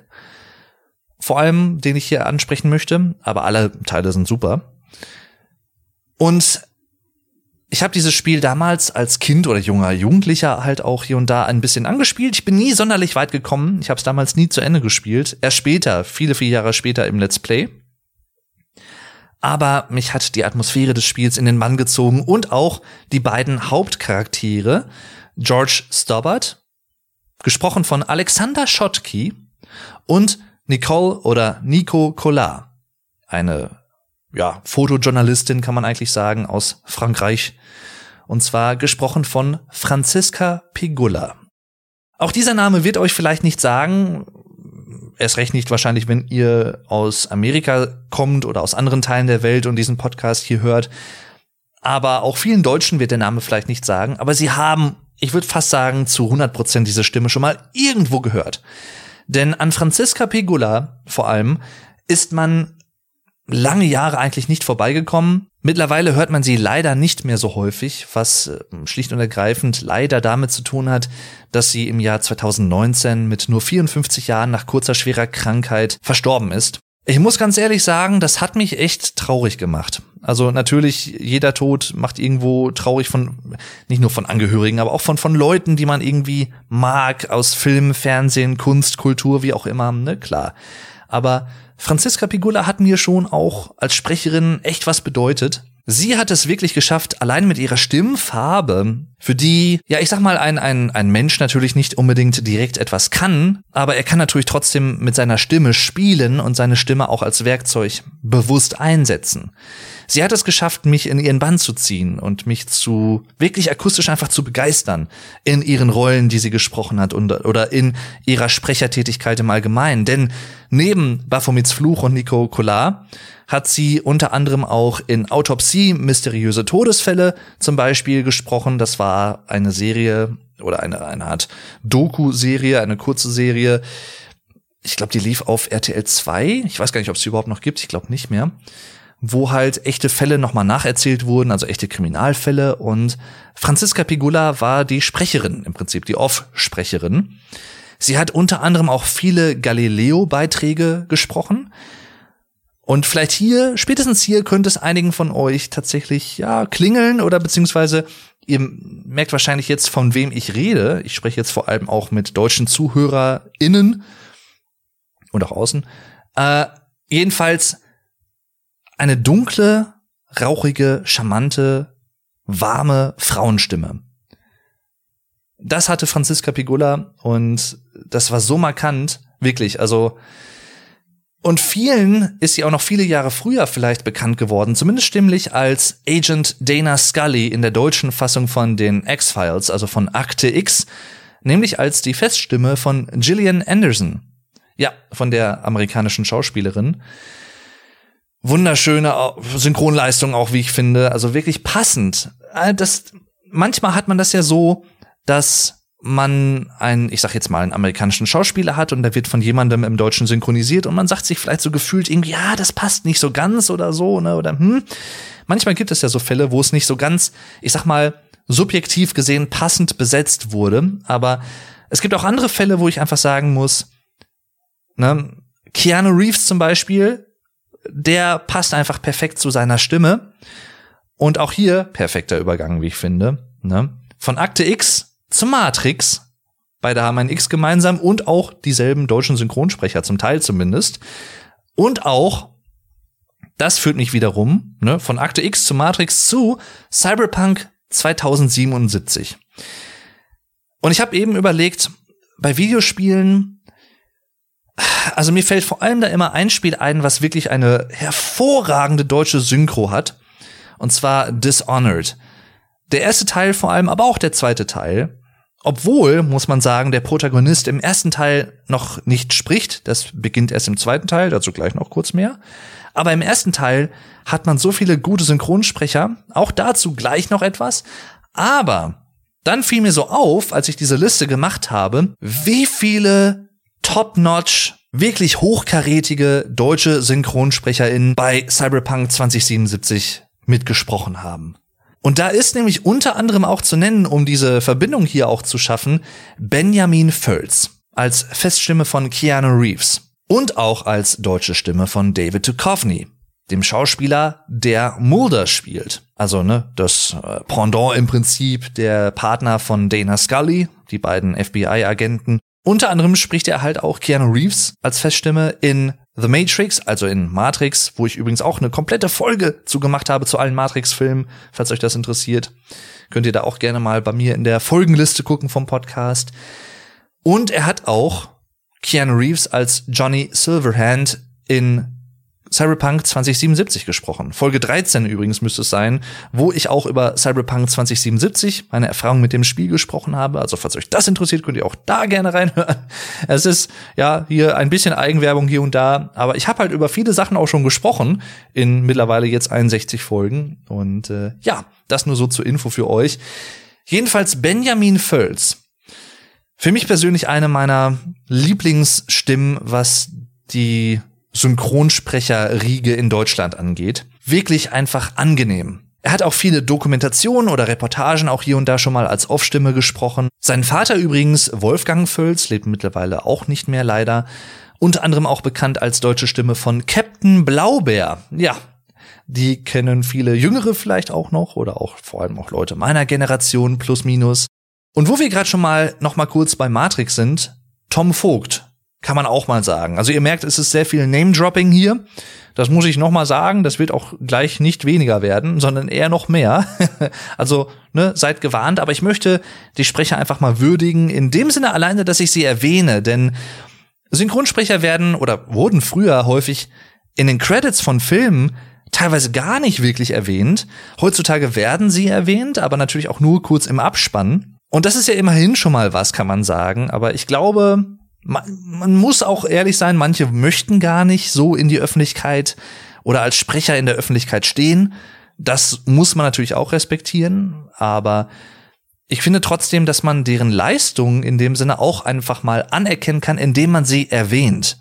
Vor allem, den ich hier ansprechen möchte, aber alle Teile sind super. Und ich habe dieses Spiel damals als Kind oder junger Jugendlicher halt auch hier und da ein bisschen angespielt. Ich bin nie sonderlich weit gekommen. Ich habe es damals nie zu Ende gespielt. Erst später, viele, viele Jahre später im Let's Play. Aber mich hat die Atmosphäre des Spiels in den Mann gezogen und auch die beiden Hauptcharaktere, George Stobbart, gesprochen von Alexander Schottky und Nicole oder Nico Collard, eine ja, Fotojournalistin kann man eigentlich sagen aus Frankreich und zwar gesprochen von Franziska Pigula. Auch dieser Name wird euch vielleicht nicht sagen, erst recht nicht wahrscheinlich, wenn ihr aus Amerika kommt oder aus anderen Teilen der Welt und diesen Podcast hier hört. Aber auch vielen Deutschen wird der Name vielleicht nicht sagen, aber sie haben ich würde fast sagen, zu 100 Prozent diese Stimme schon mal irgendwo gehört. Denn an Franziska Pegula vor allem ist man lange Jahre eigentlich nicht vorbeigekommen. Mittlerweile hört man sie leider nicht mehr so häufig, was äh, schlicht und ergreifend leider damit zu tun hat, dass sie im Jahr 2019 mit nur 54 Jahren nach kurzer schwerer Krankheit verstorben ist. Ich muss ganz ehrlich sagen, das hat mich echt traurig gemacht. Also natürlich, jeder Tod macht irgendwo traurig von, nicht nur von Angehörigen, aber auch von, von Leuten, die man irgendwie mag, aus Film, Fernsehen, Kunst, Kultur, wie auch immer, ne, klar. Aber Franziska Pigula hat mir schon auch als Sprecherin echt was bedeutet. Sie hat es wirklich geschafft, allein mit ihrer Stimmfarbe für die, ja, ich sag mal, ein, ein, ein Mensch natürlich nicht unbedingt direkt etwas kann, aber er kann natürlich trotzdem mit seiner Stimme spielen und seine Stimme auch als Werkzeug bewusst einsetzen. Sie hat es geschafft, mich in ihren Bann zu ziehen und mich zu wirklich akustisch einfach zu begeistern in ihren Rollen, die sie gesprochen hat und, oder in ihrer Sprechertätigkeit im Allgemeinen. Denn neben Baphomets Fluch und Nico Collar hat sie unter anderem auch in Autopsie mysteriöse Todesfälle zum Beispiel gesprochen. Das war eine Serie oder eine, eine Art Doku-Serie, eine kurze Serie. Ich glaube, die lief auf RTL 2. Ich weiß gar nicht, ob es sie überhaupt noch gibt. Ich glaube nicht mehr wo halt echte Fälle nochmal nacherzählt wurden, also echte Kriminalfälle. Und Franziska Pigula war die Sprecherin, im Prinzip die Off-Sprecherin. Sie hat unter anderem auch viele Galileo-Beiträge gesprochen. Und vielleicht hier, spätestens hier, könnte es einigen von euch tatsächlich, ja, klingeln oder beziehungsweise ihr merkt wahrscheinlich jetzt, von wem ich rede. Ich spreche jetzt vor allem auch mit deutschen ZuhörerInnen und auch außen. Äh, jedenfalls eine dunkle, rauchige, charmante, warme Frauenstimme. Das hatte Franziska Pigula und das war so markant, wirklich, also und vielen ist sie auch noch viele Jahre früher vielleicht bekannt geworden, zumindest stimmlich als Agent Dana Scully in der deutschen Fassung von den X-Files, also von Akte X, nämlich als die Feststimme von Gillian Anderson. Ja, von der amerikanischen Schauspielerin wunderschöne Synchronleistung auch, wie ich finde. Also wirklich passend. Äh, das, manchmal hat man das ja so, dass man einen, ich sag jetzt mal, einen amerikanischen Schauspieler hat und der wird von jemandem im Deutschen synchronisiert und man sagt sich vielleicht so gefühlt irgendwie, ja, das passt nicht so ganz oder so, ne, oder hm. Manchmal gibt es ja so Fälle, wo es nicht so ganz, ich sag mal, subjektiv gesehen passend besetzt wurde, aber es gibt auch andere Fälle, wo ich einfach sagen muss, ne, Keanu Reeves zum Beispiel der passt einfach perfekt zu seiner Stimme. Und auch hier perfekter Übergang, wie ich finde. Ne? Von Akte X zu Matrix. Beide haben ein X gemeinsam und auch dieselben deutschen Synchronsprecher, zum Teil zumindest. Und auch, das führt mich wiederum, ne, von Akte X zu Matrix zu Cyberpunk 2077. Und ich habe eben überlegt, bei Videospielen also mir fällt vor allem da immer ein Spiel ein, was wirklich eine hervorragende deutsche Synchro hat. Und zwar Dishonored. Der erste Teil vor allem, aber auch der zweite Teil. Obwohl, muss man sagen, der Protagonist im ersten Teil noch nicht spricht. Das beginnt erst im zweiten Teil, dazu gleich noch kurz mehr. Aber im ersten Teil hat man so viele gute Synchronsprecher. Auch dazu gleich noch etwas. Aber dann fiel mir so auf, als ich diese Liste gemacht habe, wie viele top-notch, wirklich hochkarätige deutsche SynchronsprecherInnen bei Cyberpunk 2077 mitgesprochen haben. Und da ist nämlich unter anderem auch zu nennen, um diese Verbindung hier auch zu schaffen, Benjamin Völz als Feststimme von Keanu Reeves und auch als deutsche Stimme von David Duchovny, dem Schauspieler, der Mulder spielt. Also ne, das äh, Pendant im Prinzip der Partner von Dana Scully, die beiden FBI-Agenten, unter anderem spricht er halt auch Keanu Reeves als Feststimme in The Matrix, also in Matrix, wo ich übrigens auch eine komplette Folge zu gemacht habe zu allen Matrix-Filmen, falls euch das interessiert. Könnt ihr da auch gerne mal bei mir in der Folgenliste gucken vom Podcast. Und er hat auch Keanu Reeves als Johnny Silverhand in Cyberpunk 2077 gesprochen. Folge 13 übrigens müsste es sein, wo ich auch über Cyberpunk 2077, meine Erfahrung mit dem Spiel gesprochen habe. Also falls euch das interessiert, könnt ihr auch da gerne reinhören. Es ist ja hier ein bisschen Eigenwerbung hier und da, aber ich habe halt über viele Sachen auch schon gesprochen in mittlerweile jetzt 61 Folgen und äh, ja, das nur so zur Info für euch. Jedenfalls Benjamin Völz. Für mich persönlich eine meiner Lieblingsstimmen, was die Synchronsprecherriege in Deutschland angeht. Wirklich einfach angenehm. Er hat auch viele Dokumentationen oder Reportagen auch hier und da schon mal als Off-Stimme gesprochen. Sein Vater übrigens, Wolfgang Völz, lebt mittlerweile auch nicht mehr leider. Unter anderem auch bekannt als deutsche Stimme von Captain Blaubeer. Ja, die kennen viele Jüngere vielleicht auch noch oder auch vor allem auch Leute meiner Generation plus minus. Und wo wir gerade schon mal noch mal kurz bei Matrix sind, Tom Vogt kann man auch mal sagen. Also ihr merkt, es ist sehr viel Name-Dropping hier. Das muss ich noch mal sagen, das wird auch gleich nicht weniger werden, sondern eher noch mehr. also, ne, seid gewarnt, aber ich möchte die Sprecher einfach mal würdigen, in dem Sinne alleine, dass ich sie erwähne, denn Synchronsprecher werden oder wurden früher häufig in den Credits von Filmen teilweise gar nicht wirklich erwähnt. Heutzutage werden sie erwähnt, aber natürlich auch nur kurz im Abspann. Und das ist ja immerhin schon mal was, kann man sagen. Aber ich glaube, man, man muss auch ehrlich sein, manche möchten gar nicht so in die Öffentlichkeit oder als Sprecher in der Öffentlichkeit stehen. Das muss man natürlich auch respektieren, aber ich finde trotzdem, dass man deren Leistung in dem Sinne auch einfach mal anerkennen kann, indem man sie erwähnt.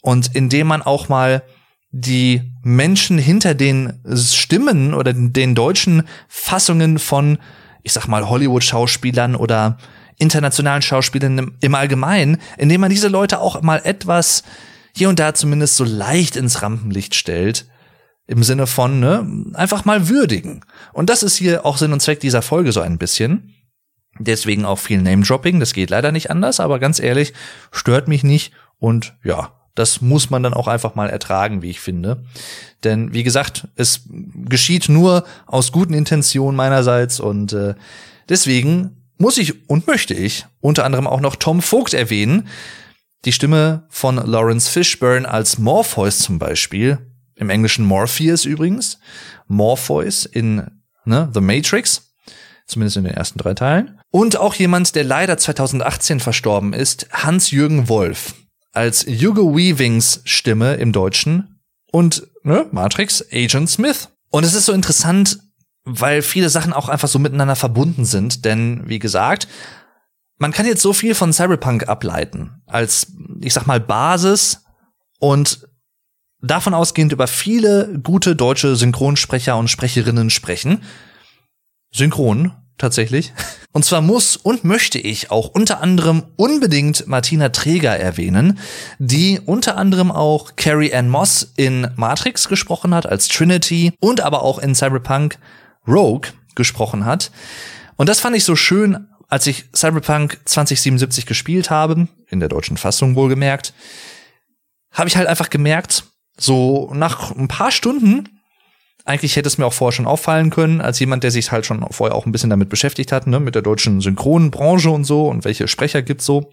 Und indem man auch mal die Menschen hinter den Stimmen oder den deutschen Fassungen von, ich sag mal, Hollywood-Schauspielern oder internationalen Schauspielern im Allgemeinen, indem man diese Leute auch mal etwas hier und da zumindest so leicht ins Rampenlicht stellt. Im Sinne von, ne, einfach mal würdigen. Und das ist hier auch Sinn und Zweck dieser Folge so ein bisschen. Deswegen auch viel Name-Dropping, das geht leider nicht anders, aber ganz ehrlich, stört mich nicht und ja, das muss man dann auch einfach mal ertragen, wie ich finde. Denn wie gesagt, es geschieht nur aus guten Intentionen meinerseits und äh, deswegen muss ich und möchte ich unter anderem auch noch Tom Vogt erwähnen. Die Stimme von Lawrence Fishburne als Morpheus zum Beispiel. Im Englischen Morpheus übrigens. Morpheus in ne, The Matrix. Zumindest in den ersten drei Teilen. Und auch jemand, der leider 2018 verstorben ist, Hans-Jürgen Wolf. Als Hugo Weavings Stimme im Deutschen. Und ne, Matrix Agent Smith. Und es ist so interessant, weil viele Sachen auch einfach so miteinander verbunden sind. Denn, wie gesagt, man kann jetzt so viel von Cyberpunk ableiten, als, ich sag mal, Basis und davon ausgehend über viele gute deutsche Synchronsprecher und Sprecherinnen sprechen. Synchron, tatsächlich. Und zwar muss und möchte ich auch unter anderem unbedingt Martina Träger erwähnen, die unter anderem auch Carrie Ann Moss in Matrix gesprochen hat als Trinity und aber auch in Cyberpunk Rogue gesprochen hat. Und das fand ich so schön, als ich Cyberpunk 2077 gespielt habe, in der deutschen Fassung wohlgemerkt, habe ich halt einfach gemerkt, so nach ein paar Stunden, eigentlich hätte es mir auch vorher schon auffallen können, als jemand, der sich halt schon vorher auch ein bisschen damit beschäftigt hat, ne, mit der deutschen Synchronbranche und so und welche Sprecher gibt's so.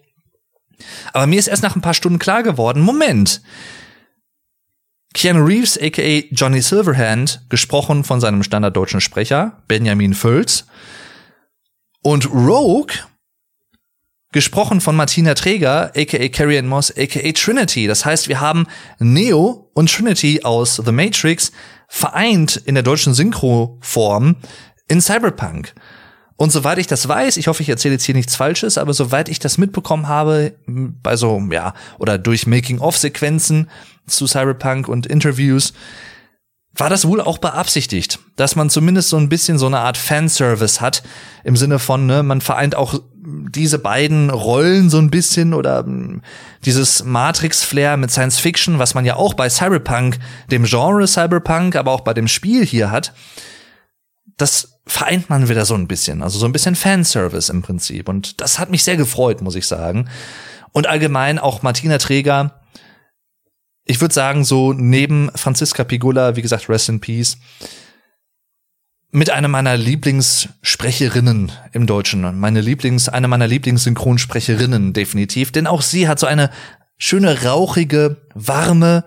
Aber mir ist erst nach ein paar Stunden klar geworden, Moment, Keanu Reeves, aka Johnny Silverhand, gesprochen von seinem standarddeutschen Sprecher, Benjamin Völz. Und Rogue, gesprochen von Martina Träger, aka Carrie Ann Moss, aka Trinity. Das heißt, wir haben Neo und Trinity aus The Matrix vereint in der deutschen Synchro-Form in Cyberpunk. Und soweit ich das weiß, ich hoffe, ich erzähle jetzt hier nichts Falsches, aber soweit ich das mitbekommen habe, bei so, ja, oder durch Making-of-Sequenzen zu Cyberpunk und Interviews, war das wohl auch beabsichtigt, dass man zumindest so ein bisschen so eine Art Fanservice hat, im Sinne von, ne, man vereint auch diese beiden Rollen so ein bisschen oder dieses Matrix-Flair mit Science Fiction, was man ja auch bei Cyberpunk, dem Genre Cyberpunk, aber auch bei dem Spiel hier hat. Das vereint man wieder so ein bisschen. Also so ein bisschen Fanservice im Prinzip. Und das hat mich sehr gefreut, muss ich sagen. Und allgemein auch Martina Träger. Ich würde sagen, so neben Franziska Pigula, wie gesagt, Rest in Peace, mit einer meiner Lieblingssprecherinnen im Deutschen. Meine Lieblings, eine meiner Lieblingssynchronsprecherinnen, definitiv. Denn auch sie hat so eine schöne, rauchige, warme,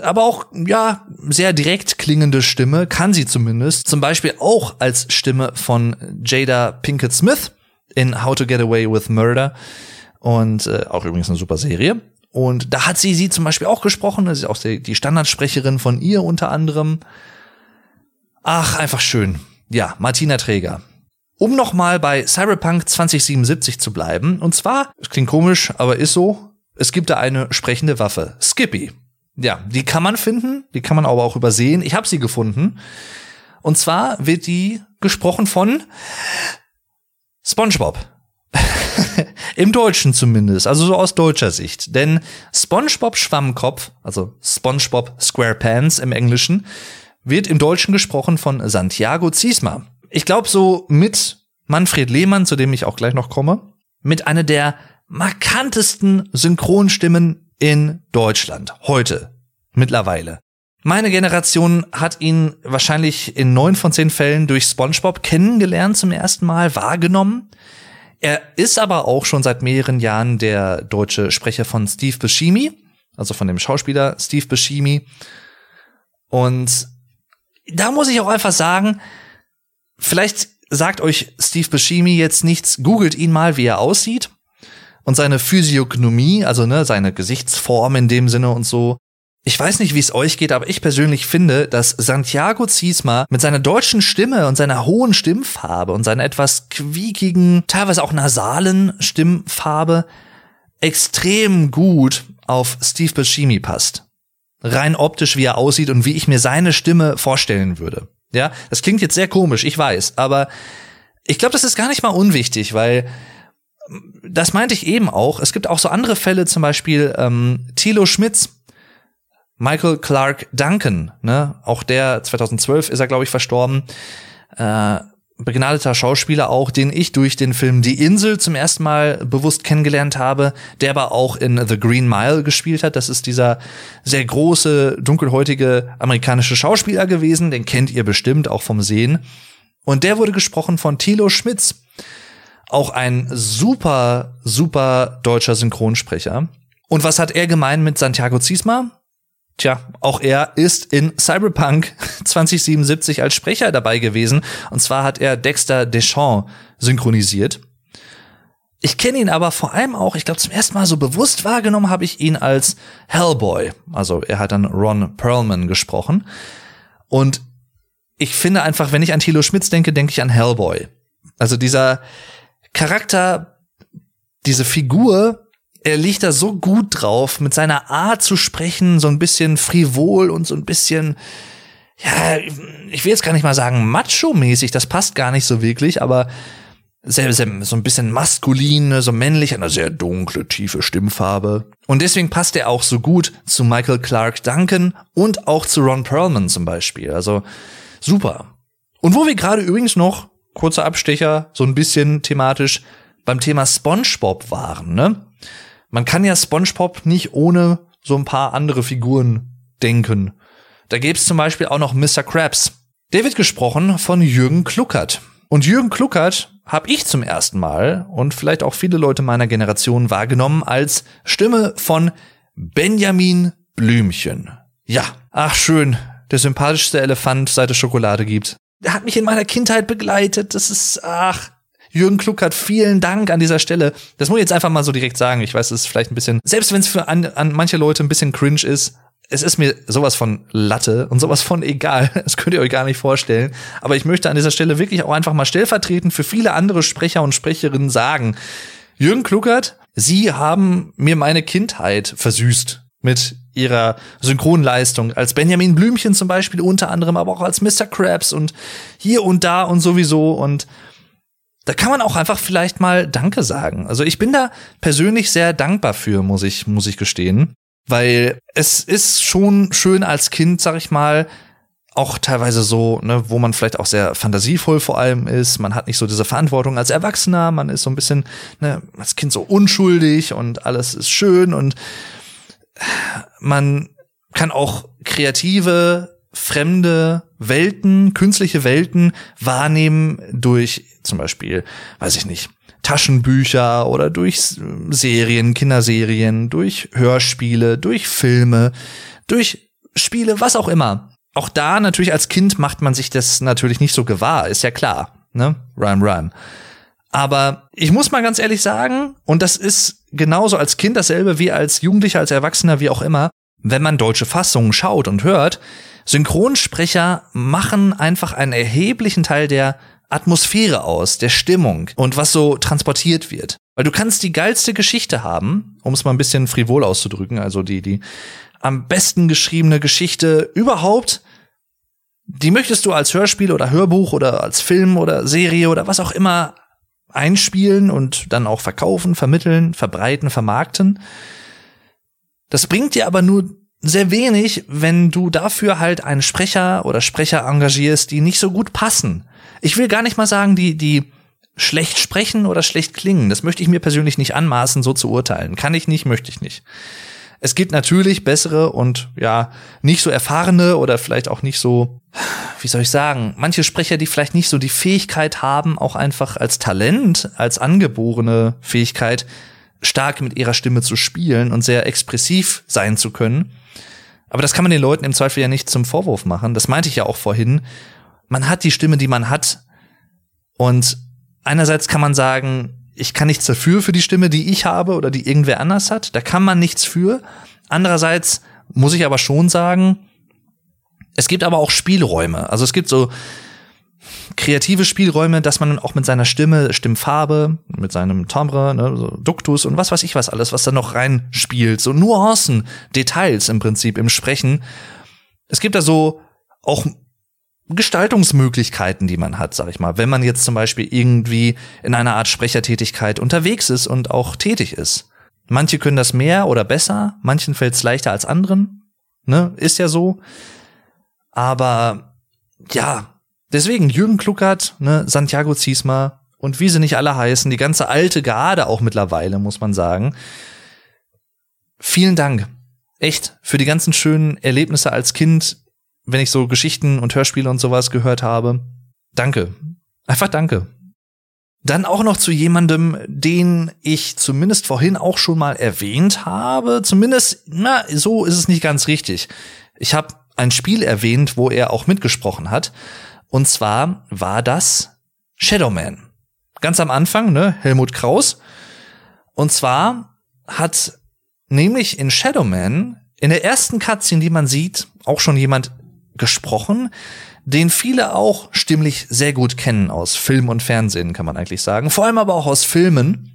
aber auch, ja, sehr direkt klingende Stimme, kann sie zumindest. Zum Beispiel auch als Stimme von Jada Pinkett Smith in How to Get Away with Murder. Und äh, auch übrigens eine super Serie. Und da hat sie sie zum Beispiel auch gesprochen. Das ist auch die Standardsprecherin von ihr unter anderem. Ach, einfach schön. Ja, Martina Träger. Um nochmal bei Cyberpunk 2077 zu bleiben. Und zwar, es klingt komisch, aber ist so. Es gibt da eine sprechende Waffe. Skippy. Ja, die kann man finden, die kann man aber auch übersehen. Ich habe sie gefunden. Und zwar wird die gesprochen von SpongeBob. Im Deutschen zumindest, also so aus deutscher Sicht. Denn SpongeBob Schwammkopf, also SpongeBob SquarePants im Englischen, wird im Deutschen gesprochen von Santiago Ziesma. Ich glaube so mit Manfred Lehmann, zu dem ich auch gleich noch komme, mit einer der markantesten Synchronstimmen in Deutschland heute. Mittlerweile. Meine Generation hat ihn wahrscheinlich in neun von zehn Fällen durch SpongeBob kennengelernt zum ersten Mal, wahrgenommen. Er ist aber auch schon seit mehreren Jahren der deutsche Sprecher von Steve Buscemi, also von dem Schauspieler Steve Buscemi. Und da muss ich auch einfach sagen, vielleicht sagt euch Steve Buscemi jetzt nichts, googelt ihn mal, wie er aussieht und seine Physiognomie, also ne, seine Gesichtsform in dem Sinne und so. Ich weiß nicht, wie es euch geht, aber ich persönlich finde, dass Santiago Ziesma mit seiner deutschen Stimme und seiner hohen Stimmfarbe und seiner etwas quiekigen, teilweise auch nasalen Stimmfarbe extrem gut auf Steve Buscemi passt. Rein optisch, wie er aussieht und wie ich mir seine Stimme vorstellen würde. Ja, das klingt jetzt sehr komisch, ich weiß, aber ich glaube, das ist gar nicht mal unwichtig, weil das meinte ich eben auch. Es gibt auch so andere Fälle, zum Beispiel ähm, Thilo Schmitz, Michael Clark Duncan, ne, auch der 2012 ist er, glaube ich, verstorben. Äh, begnadeter Schauspieler auch, den ich durch den Film Die Insel zum ersten Mal bewusst kennengelernt habe, der aber auch in The Green Mile gespielt hat. Das ist dieser sehr große, dunkelhäutige amerikanische Schauspieler gewesen, den kennt ihr bestimmt auch vom Sehen. Und der wurde gesprochen von Thilo Schmitz. Auch ein super, super deutscher Synchronsprecher. Und was hat er gemeint mit Santiago Ziesma? Tja, auch er ist in Cyberpunk 2077 als Sprecher dabei gewesen. Und zwar hat er Dexter Deschamps synchronisiert. Ich kenne ihn aber vor allem auch, ich glaube zum ersten Mal so bewusst wahrgenommen habe ich ihn als Hellboy. Also er hat dann Ron Perlman gesprochen. Und ich finde einfach, wenn ich an Thilo Schmitz denke, denke ich an Hellboy. Also dieser Charakter, diese Figur, er liegt da so gut drauf, mit seiner Art zu sprechen, so ein bisschen frivol und so ein bisschen, ja, ich will jetzt gar nicht mal sagen macho-mäßig, das passt gar nicht so wirklich, aber sehr, sehr, so ein bisschen maskulin, ne, so männlich, eine sehr dunkle, tiefe Stimmfarbe. Und deswegen passt er auch so gut zu Michael Clark Duncan und auch zu Ron Perlman zum Beispiel. Also super. Und wo wir gerade übrigens noch kurzer Abstecher, so ein bisschen thematisch beim Thema SpongeBob waren, ne? Man kann ja SpongeBob nicht ohne so ein paar andere Figuren denken. Da gäb's zum Beispiel auch noch Mr. Krabs. Der wird gesprochen von Jürgen Kluckert. Und Jürgen Kluckert habe ich zum ersten Mal und vielleicht auch viele Leute meiner Generation wahrgenommen als Stimme von Benjamin Blümchen. Ja, ach schön, der sympathischste Elefant, seit es Schokolade gibt hat mich in meiner Kindheit begleitet. Das ist, ach, Jürgen Kluckert, vielen Dank an dieser Stelle. Das muss ich jetzt einfach mal so direkt sagen. Ich weiß, es ist vielleicht ein bisschen, selbst wenn es für an, an manche Leute ein bisschen cringe ist, es ist mir sowas von Latte und sowas von egal. Das könnt ihr euch gar nicht vorstellen. Aber ich möchte an dieser Stelle wirklich auch einfach mal stellvertretend für viele andere Sprecher und Sprecherinnen sagen, Jürgen Kluckert, Sie haben mir meine Kindheit versüßt mit ihrer Synchronleistung. Als Benjamin Blümchen zum Beispiel unter anderem, aber auch als Mr. Krabs und hier und da und sowieso. Und da kann man auch einfach vielleicht mal Danke sagen. Also ich bin da persönlich sehr dankbar für, muss ich, muss ich gestehen. Weil es ist schon schön als Kind, sag ich mal, auch teilweise so, ne, wo man vielleicht auch sehr fantasievoll vor allem ist. Man hat nicht so diese Verantwortung als Erwachsener. Man ist so ein bisschen, ne, als Kind so unschuldig und alles ist schön und man kann auch kreative, fremde Welten, künstliche Welten wahrnehmen durch zum Beispiel, weiß ich nicht, Taschenbücher oder durch Serien, Kinderserien, durch Hörspiele, durch Filme, durch Spiele, was auch immer. Auch da natürlich als Kind macht man sich das natürlich nicht so gewahr, ist ja klar, ne? Rhyme, rhyme. Aber ich muss mal ganz ehrlich sagen, und das ist genauso als Kind dasselbe wie als Jugendlicher, als Erwachsener, wie auch immer, wenn man deutsche Fassungen schaut und hört, Synchronsprecher machen einfach einen erheblichen Teil der Atmosphäre aus, der Stimmung und was so transportiert wird. Weil du kannst die geilste Geschichte haben, um es mal ein bisschen frivol auszudrücken, also die, die am besten geschriebene Geschichte überhaupt, die möchtest du als Hörspiel oder Hörbuch oder als Film oder Serie oder was auch immer einspielen und dann auch verkaufen, vermitteln, verbreiten, vermarkten. Das bringt dir aber nur sehr wenig, wenn du dafür halt einen Sprecher oder Sprecher engagierst, die nicht so gut passen. Ich will gar nicht mal sagen, die, die schlecht sprechen oder schlecht klingen. Das möchte ich mir persönlich nicht anmaßen, so zu urteilen. Kann ich nicht, möchte ich nicht. Es gibt natürlich bessere und ja, nicht so erfahrene oder vielleicht auch nicht so, wie soll ich sagen, manche Sprecher, die vielleicht nicht so die Fähigkeit haben, auch einfach als Talent, als angeborene Fähigkeit, stark mit ihrer Stimme zu spielen und sehr expressiv sein zu können. Aber das kann man den Leuten im Zweifel ja nicht zum Vorwurf machen. Das meinte ich ja auch vorhin. Man hat die Stimme, die man hat. Und einerseits kann man sagen, ich kann nichts dafür für die Stimme, die ich habe oder die irgendwer anders hat. Da kann man nichts für. Andererseits muss ich aber schon sagen, es gibt aber auch Spielräume. Also es gibt so kreative Spielräume, dass man auch mit seiner Stimme, Stimmfarbe, mit seinem Timbre, ne, so Duktus und was weiß ich was alles, was da noch reinspielt, so Nuancen, Details im Prinzip im Sprechen. Es gibt da so auch Gestaltungsmöglichkeiten, die man hat, sag ich mal, wenn man jetzt zum Beispiel irgendwie in einer Art Sprechertätigkeit unterwegs ist und auch tätig ist. Manche können das mehr oder besser, manchen fällt es leichter als anderen, ne, ist ja so. Aber ja, deswegen Jürgen Kluckert, ne, Santiago Ziesma und wie sie nicht alle heißen, die ganze alte Garde auch mittlerweile, muss man sagen. Vielen Dank. Echt, für die ganzen schönen Erlebnisse als Kind wenn ich so Geschichten und Hörspiele und sowas gehört habe. Danke. Einfach danke. Dann auch noch zu jemandem, den ich zumindest vorhin auch schon mal erwähnt habe. Zumindest, na, so ist es nicht ganz richtig. Ich habe ein Spiel erwähnt, wo er auch mitgesprochen hat. Und zwar war das Shadowman. Ganz am Anfang, ne, Helmut Kraus. Und zwar hat nämlich in Shadowman in der ersten Cutscene, die man sieht, auch schon jemand gesprochen, den viele auch stimmlich sehr gut kennen aus Film und Fernsehen, kann man eigentlich sagen. Vor allem aber auch aus Filmen.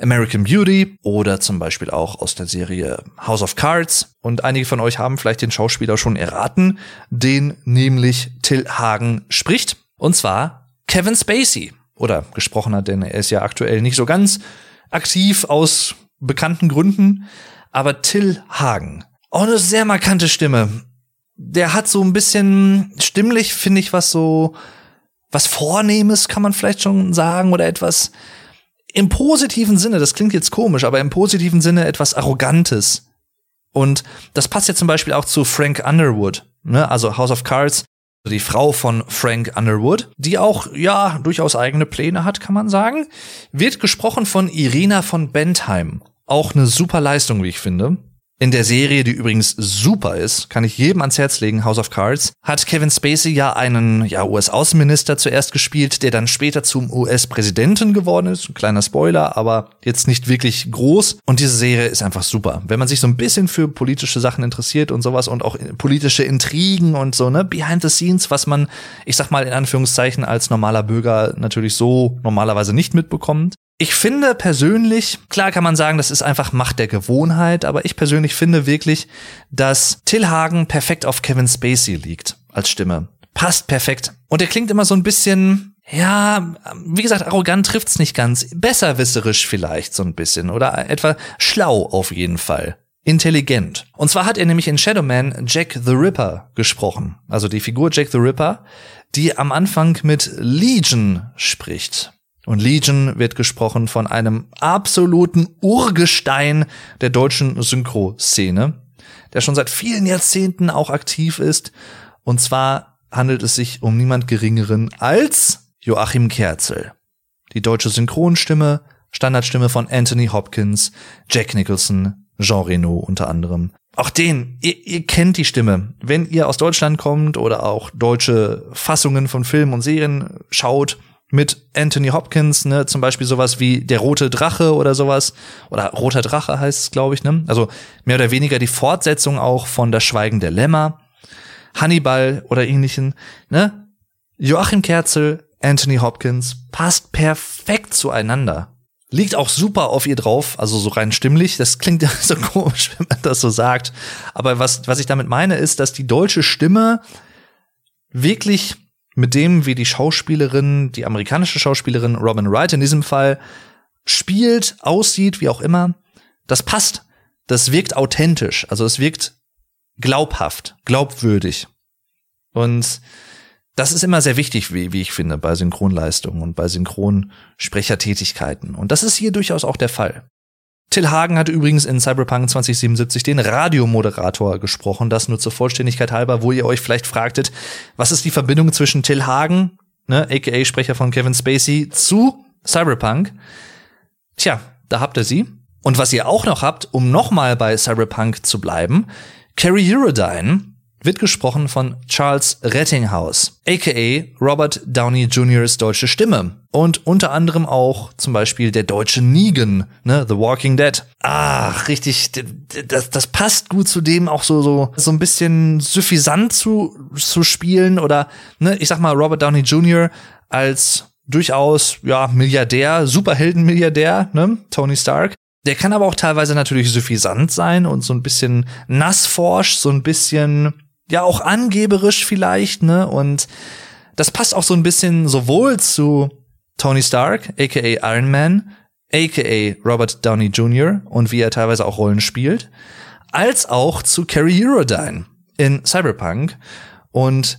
American Beauty oder zum Beispiel auch aus der Serie House of Cards. Und einige von euch haben vielleicht den Schauspieler schon erraten, den nämlich Till Hagen spricht. Und zwar Kevin Spacey. Oder gesprochen hat, denn er ist ja aktuell nicht so ganz aktiv aus bekannten Gründen. Aber Till Hagen. Auch eine sehr markante Stimme der hat so ein bisschen stimmlich, finde ich, was so, was Vornehmes kann man vielleicht schon sagen oder etwas im positiven Sinne, das klingt jetzt komisch, aber im positiven Sinne etwas Arrogantes. Und das passt ja zum Beispiel auch zu Frank Underwood, ne? also House of Cards, die Frau von Frank Underwood, die auch, ja, durchaus eigene Pläne hat, kann man sagen, wird gesprochen von Irina von Bentheim. Auch eine super Leistung, wie ich finde. In der Serie, die übrigens super ist, kann ich jedem ans Herz legen, House of Cards, hat Kevin Spacey ja einen ja, US-Außenminister zuerst gespielt, der dann später zum US-Präsidenten geworden ist. Ein kleiner Spoiler, aber jetzt nicht wirklich groß. Und diese Serie ist einfach super. Wenn man sich so ein bisschen für politische Sachen interessiert und sowas und auch politische Intrigen und so, ne, behind the scenes, was man, ich sag mal in Anführungszeichen, als normaler Bürger natürlich so normalerweise nicht mitbekommt, ich finde persönlich, klar kann man sagen, das ist einfach Macht der Gewohnheit, aber ich persönlich finde wirklich, dass Till Hagen perfekt auf Kevin Spacey liegt als Stimme. Passt perfekt. Und er klingt immer so ein bisschen, ja, wie gesagt, arrogant trifft's nicht ganz. Besserwisserisch vielleicht so ein bisschen oder etwa schlau auf jeden Fall. Intelligent. Und zwar hat er nämlich in Shadowman Jack the Ripper gesprochen. Also die Figur Jack the Ripper, die am Anfang mit Legion spricht. Und Legion wird gesprochen von einem absoluten Urgestein der deutschen Synchro-Szene, der schon seit vielen Jahrzehnten auch aktiv ist. Und zwar handelt es sich um niemand Geringeren als Joachim Kerzel. Die deutsche Synchronstimme, Standardstimme von Anthony Hopkins, Jack Nicholson, Jean Reno unter anderem. Auch den, ihr, ihr kennt die Stimme. Wenn ihr aus Deutschland kommt oder auch deutsche Fassungen von Filmen und Serien schaut, mit Anthony Hopkins, ne, zum Beispiel sowas wie der rote Drache oder sowas. Oder roter Drache heißt es, glaube ich, ne? Also mehr oder weniger die Fortsetzung auch von Das Schweigen der Lämmer, Hannibal oder ähnlichen, ne? Joachim Kerzel, Anthony Hopkins passt perfekt zueinander. Liegt auch super auf ihr drauf, also so rein stimmlich. Das klingt ja so komisch, wenn man das so sagt. Aber was, was ich damit meine, ist, dass die deutsche Stimme wirklich mit dem, wie die Schauspielerin, die amerikanische Schauspielerin Robin Wright in diesem Fall spielt, aussieht, wie auch immer, das passt. Das wirkt authentisch. Also es wirkt glaubhaft, glaubwürdig. Und das ist immer sehr wichtig, wie, wie ich finde, bei Synchronleistungen und bei Synchronsprechertätigkeiten. Und das ist hier durchaus auch der Fall. Till Hagen hatte übrigens in Cyberpunk 2077 den Radiomoderator gesprochen. Das nur zur Vollständigkeit halber, wo ihr euch vielleicht fragtet, was ist die Verbindung zwischen Till Hagen, ne, aka Sprecher von Kevin Spacey, zu Cyberpunk? Tja, da habt ihr sie. Und was ihr auch noch habt, um nochmal bei Cyberpunk zu bleiben, Carrie Eurodyne wird gesprochen von Charles Rettinghaus, aka Robert Downey Jr.'s deutsche Stimme. Und unter anderem auch zum Beispiel der deutsche Negan, ne, The Walking Dead. Ach, richtig, das, das passt gut zu dem auch so, so, so ein bisschen suffisant zu, zu spielen oder, ne, ich sag mal, Robert Downey Jr. als durchaus, ja, Milliardär, Superheldenmilliardär, ne, Tony Stark. Der kann aber auch teilweise natürlich suffisant sein und so ein bisschen nassforsch, so ein bisschen ja auch angeberisch vielleicht, ne? Und das passt auch so ein bisschen sowohl zu Tony Stark, aka Iron Man, aka Robert Downey Jr. und wie er teilweise auch Rollen spielt, als auch zu Carrie Eurodyne in Cyberpunk. Und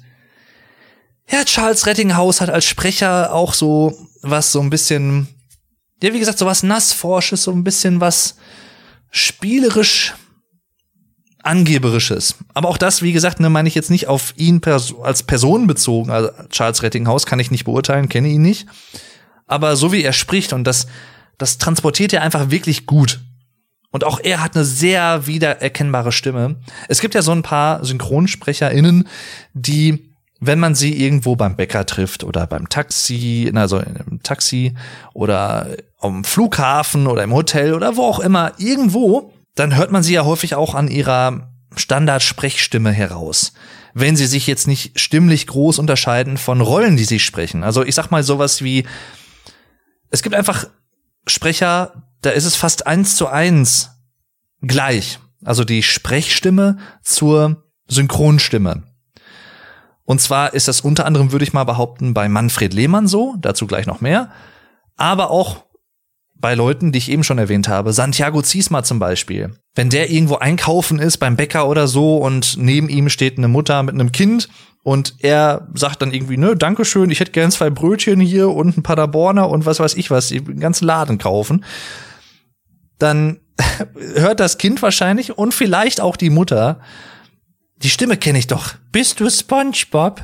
ja, Charles Rettinghaus hat als Sprecher auch so was so ein bisschen, ja, wie gesagt, so was nassforsches, so ein bisschen was spielerisch Angeberisches. Aber auch das, wie gesagt, ne, meine ich jetzt nicht auf ihn pers als Person bezogen. Also Charles Rettinghaus kann ich nicht beurteilen, kenne ihn nicht. Aber so wie er spricht und das, das transportiert er einfach wirklich gut. Und auch er hat eine sehr wiedererkennbare Stimme. Es gibt ja so ein paar SynchronsprecherInnen, die, wenn man sie irgendwo beim Bäcker trifft oder beim Taxi, also im Taxi oder am Flughafen oder im Hotel oder wo auch immer, irgendwo, dann hört man sie ja häufig auch an ihrer Standardsprechstimme heraus. Wenn sie sich jetzt nicht stimmlich groß unterscheiden von Rollen, die sie sprechen. Also ich sag mal sowas wie, es gibt einfach Sprecher, da ist es fast eins zu eins gleich. Also die Sprechstimme zur Synchronstimme. Und zwar ist das unter anderem, würde ich mal behaupten, bei Manfred Lehmann so, dazu gleich noch mehr, aber auch bei Leuten, die ich eben schon erwähnt habe, Santiago Ziesma zum Beispiel. Wenn der irgendwo einkaufen ist beim Bäcker oder so und neben ihm steht eine Mutter mit einem Kind und er sagt dann irgendwie, ne, Dankeschön, ich hätte gern zwei Brötchen hier und ein Paderborner und was weiß ich was, den ganzen Laden kaufen, dann hört das Kind wahrscheinlich und vielleicht auch die Mutter, die Stimme kenne ich doch. Bist du SpongeBob?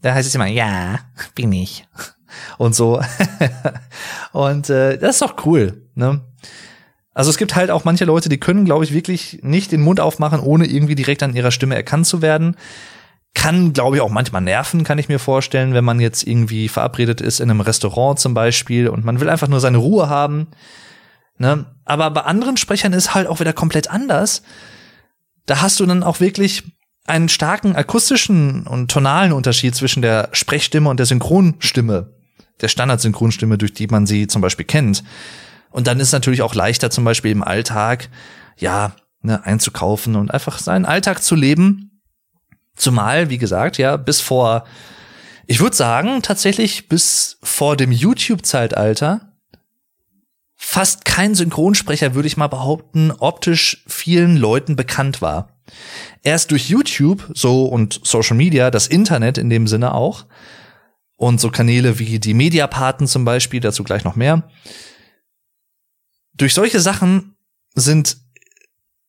Da heißt es immer, ja, bin ich und so. und äh, das ist doch cool. Ne? Also es gibt halt auch manche Leute, die können, glaube ich, wirklich nicht den Mund aufmachen, ohne irgendwie direkt an ihrer Stimme erkannt zu werden. Kann, glaube ich, auch manchmal nerven, kann ich mir vorstellen, wenn man jetzt irgendwie verabredet ist in einem Restaurant zum Beispiel und man will einfach nur seine Ruhe haben. Ne? Aber bei anderen Sprechern ist halt auch wieder komplett anders. Da hast du dann auch wirklich einen starken akustischen und tonalen Unterschied zwischen der Sprechstimme und der Synchronstimme der Standardsynchronstimme, durch die man sie zum Beispiel kennt. Und dann ist natürlich auch leichter, zum Beispiel im Alltag, ja, ne, einzukaufen und einfach seinen Alltag zu leben. Zumal, wie gesagt, ja, bis vor, ich würde sagen, tatsächlich bis vor dem YouTube-Zeitalter fast kein Synchronsprecher, würde ich mal behaupten, optisch vielen Leuten bekannt war. Erst durch YouTube, so und Social Media, das Internet in dem Sinne auch, und so Kanäle wie die Mediapaten zum Beispiel, dazu gleich noch mehr. Durch solche Sachen sind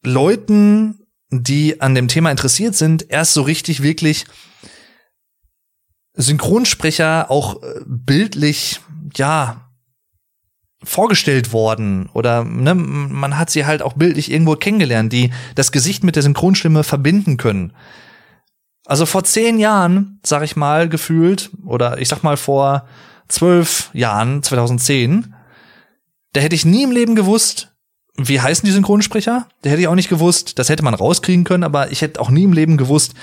Leuten, die an dem Thema interessiert sind, erst so richtig wirklich Synchronsprecher auch äh, bildlich, ja, vorgestellt worden oder ne, man hat sie halt auch bildlich irgendwo kennengelernt, die das Gesicht mit der Synchronstimme verbinden können. Also vor zehn Jahren, sag ich mal, gefühlt, oder ich sag mal vor zwölf Jahren, 2010, da hätte ich nie im Leben gewusst, wie heißen die Synchronsprecher? Da hätte ich auch nicht gewusst, das hätte man rauskriegen können, aber ich hätte auch nie im Leben gewusst,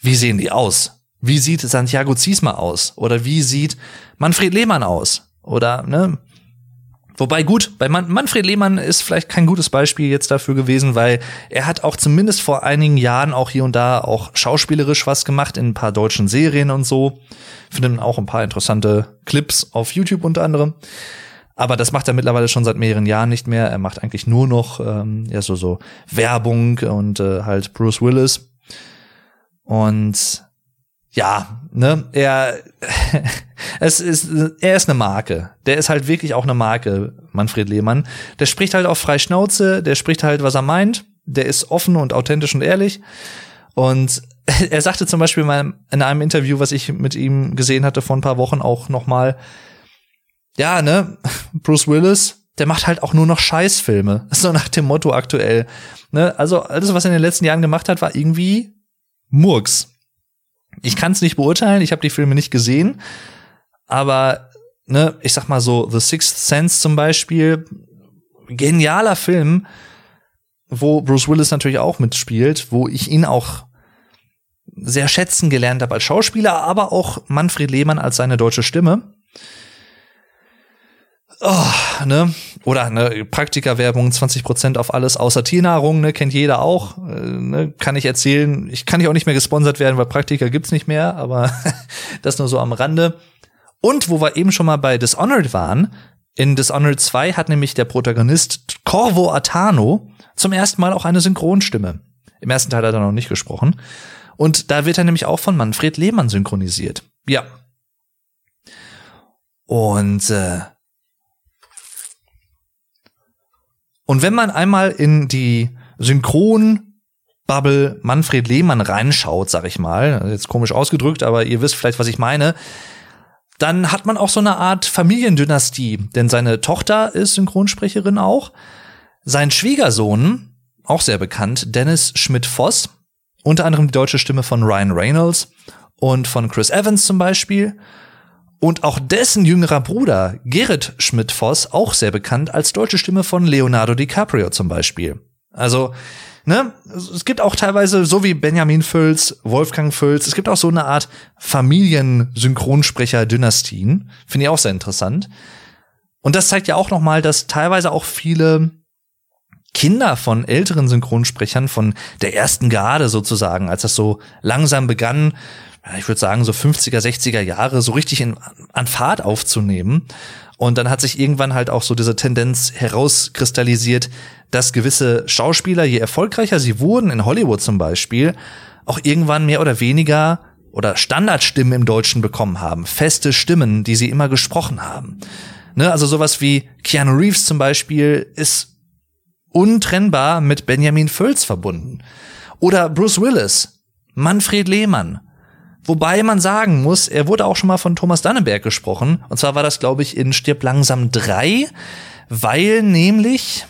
wie sehen die aus? Wie sieht Santiago Ziesma aus? Oder wie sieht Manfred Lehmann aus? Oder, ne? Wobei gut, bei Man Manfred Lehmann ist vielleicht kein gutes Beispiel jetzt dafür gewesen, weil er hat auch zumindest vor einigen Jahren auch hier und da auch schauspielerisch was gemacht in ein paar deutschen Serien und so. Findet auch ein paar interessante Clips auf YouTube unter anderem. Aber das macht er mittlerweile schon seit mehreren Jahren nicht mehr. Er macht eigentlich nur noch ähm, ja so so Werbung und äh, halt Bruce Willis. Und ja, ne, er, es ist, er ist eine Marke. Der ist halt wirklich auch eine Marke, Manfred Lehmann. Der spricht halt auch frei Schnauze, der spricht halt, was er meint. Der ist offen und authentisch und ehrlich. Und er sagte zum Beispiel mal in einem Interview, was ich mit ihm gesehen hatte vor ein paar Wochen auch noch mal, ja, ne, Bruce Willis, der macht halt auch nur noch Scheißfilme. So nach dem Motto aktuell. Ne? Also alles, was er in den letzten Jahren gemacht hat, war irgendwie Murks. Ich kann es nicht beurteilen, ich habe die Filme nicht gesehen, aber ne, ich sag mal so, The Sixth Sense zum Beispiel, genialer Film, wo Bruce Willis natürlich auch mitspielt, wo ich ihn auch sehr schätzen gelernt habe als Schauspieler, aber auch Manfred Lehmann als seine deutsche Stimme. Oh, ne? Oder ne, Praktikerwerbung, 20% auf alles außer Tiernahrung, ne, kennt jeder auch. Äh, ne, kann ich erzählen. Ich kann ich auch nicht mehr gesponsert werden, weil Praktika gibt's nicht mehr, aber das nur so am Rande. Und wo wir eben schon mal bei Dishonored waren, in Dishonored 2 hat nämlich der Protagonist Corvo Atano zum ersten Mal auch eine Synchronstimme. Im ersten Teil hat er noch nicht gesprochen. Und da wird er nämlich auch von Manfred Lehmann synchronisiert. Ja. Und äh, Und wenn man einmal in die Synchron-Bubble Manfred Lehmann reinschaut, sag ich mal, jetzt komisch ausgedrückt, aber ihr wisst vielleicht, was ich meine, dann hat man auch so eine Art Familiendynastie, denn seine Tochter ist Synchronsprecherin auch. Sein Schwiegersohn, auch sehr bekannt, Dennis Schmidt-Voss, unter anderem die deutsche Stimme von Ryan Reynolds und von Chris Evans zum Beispiel. Und auch dessen jüngerer Bruder, Gerrit Schmidt-Voss, auch sehr bekannt als deutsche Stimme von Leonardo DiCaprio zum Beispiel. Also, ne, es gibt auch teilweise, so wie Benjamin Völz, Wolfgang Völz, es gibt auch so eine Art Familiensynchronsprecher-Dynastien. Finde ich auch sehr interessant. Und das zeigt ja auch nochmal, dass teilweise auch viele Kinder von älteren Synchronsprechern von der ersten Garde sozusagen, als das so langsam begann, ich würde sagen, so 50er, 60er Jahre so richtig in, an Fahrt aufzunehmen. Und dann hat sich irgendwann halt auch so diese Tendenz herauskristallisiert, dass gewisse Schauspieler, je erfolgreicher sie wurden, in Hollywood zum Beispiel, auch irgendwann mehr oder weniger oder Standardstimmen im Deutschen bekommen haben. Feste Stimmen, die sie immer gesprochen haben. Ne, also sowas wie Keanu Reeves zum Beispiel ist untrennbar mit Benjamin Völz verbunden. Oder Bruce Willis, Manfred Lehmann, Wobei man sagen muss, er wurde auch schon mal von Thomas Dannenberg gesprochen. Und zwar war das, glaube ich, in Stirb langsam 3, weil nämlich,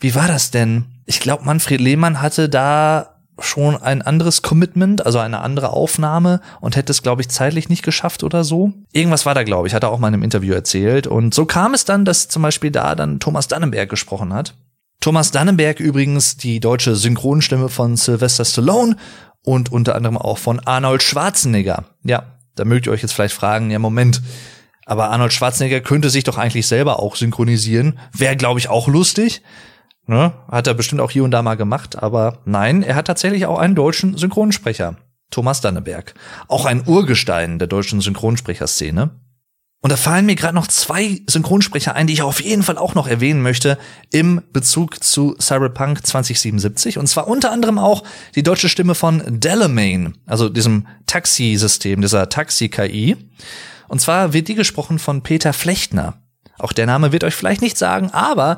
wie war das denn? Ich glaube, Manfred Lehmann hatte da schon ein anderes Commitment, also eine andere Aufnahme und hätte es, glaube ich, zeitlich nicht geschafft oder so. Irgendwas war da, glaube ich, hat er auch mal in einem Interview erzählt. Und so kam es dann, dass zum Beispiel da dann Thomas Dannenberg gesprochen hat. Thomas Dannenberg übrigens die deutsche Synchronstimme von Sylvester Stallone und unter anderem auch von Arnold Schwarzenegger. Ja, da mögt ihr euch jetzt vielleicht fragen, ja Moment, aber Arnold Schwarzenegger könnte sich doch eigentlich selber auch synchronisieren. Wäre, glaube ich, auch lustig. Ne? Hat er bestimmt auch hier und da mal gemacht, aber nein, er hat tatsächlich auch einen deutschen Synchronsprecher. Thomas Danneberg. Auch ein Urgestein der deutschen Synchronsprecherszene. Und da fallen mir gerade noch zwei Synchronsprecher ein, die ich auf jeden Fall auch noch erwähnen möchte im Bezug zu Cyberpunk 2077. Und zwar unter anderem auch die deutsche Stimme von Delamain, also diesem Taxi-System, dieser Taxi-KI. Und zwar wird die gesprochen von Peter Flechtner. Auch der Name wird euch vielleicht nicht sagen, aber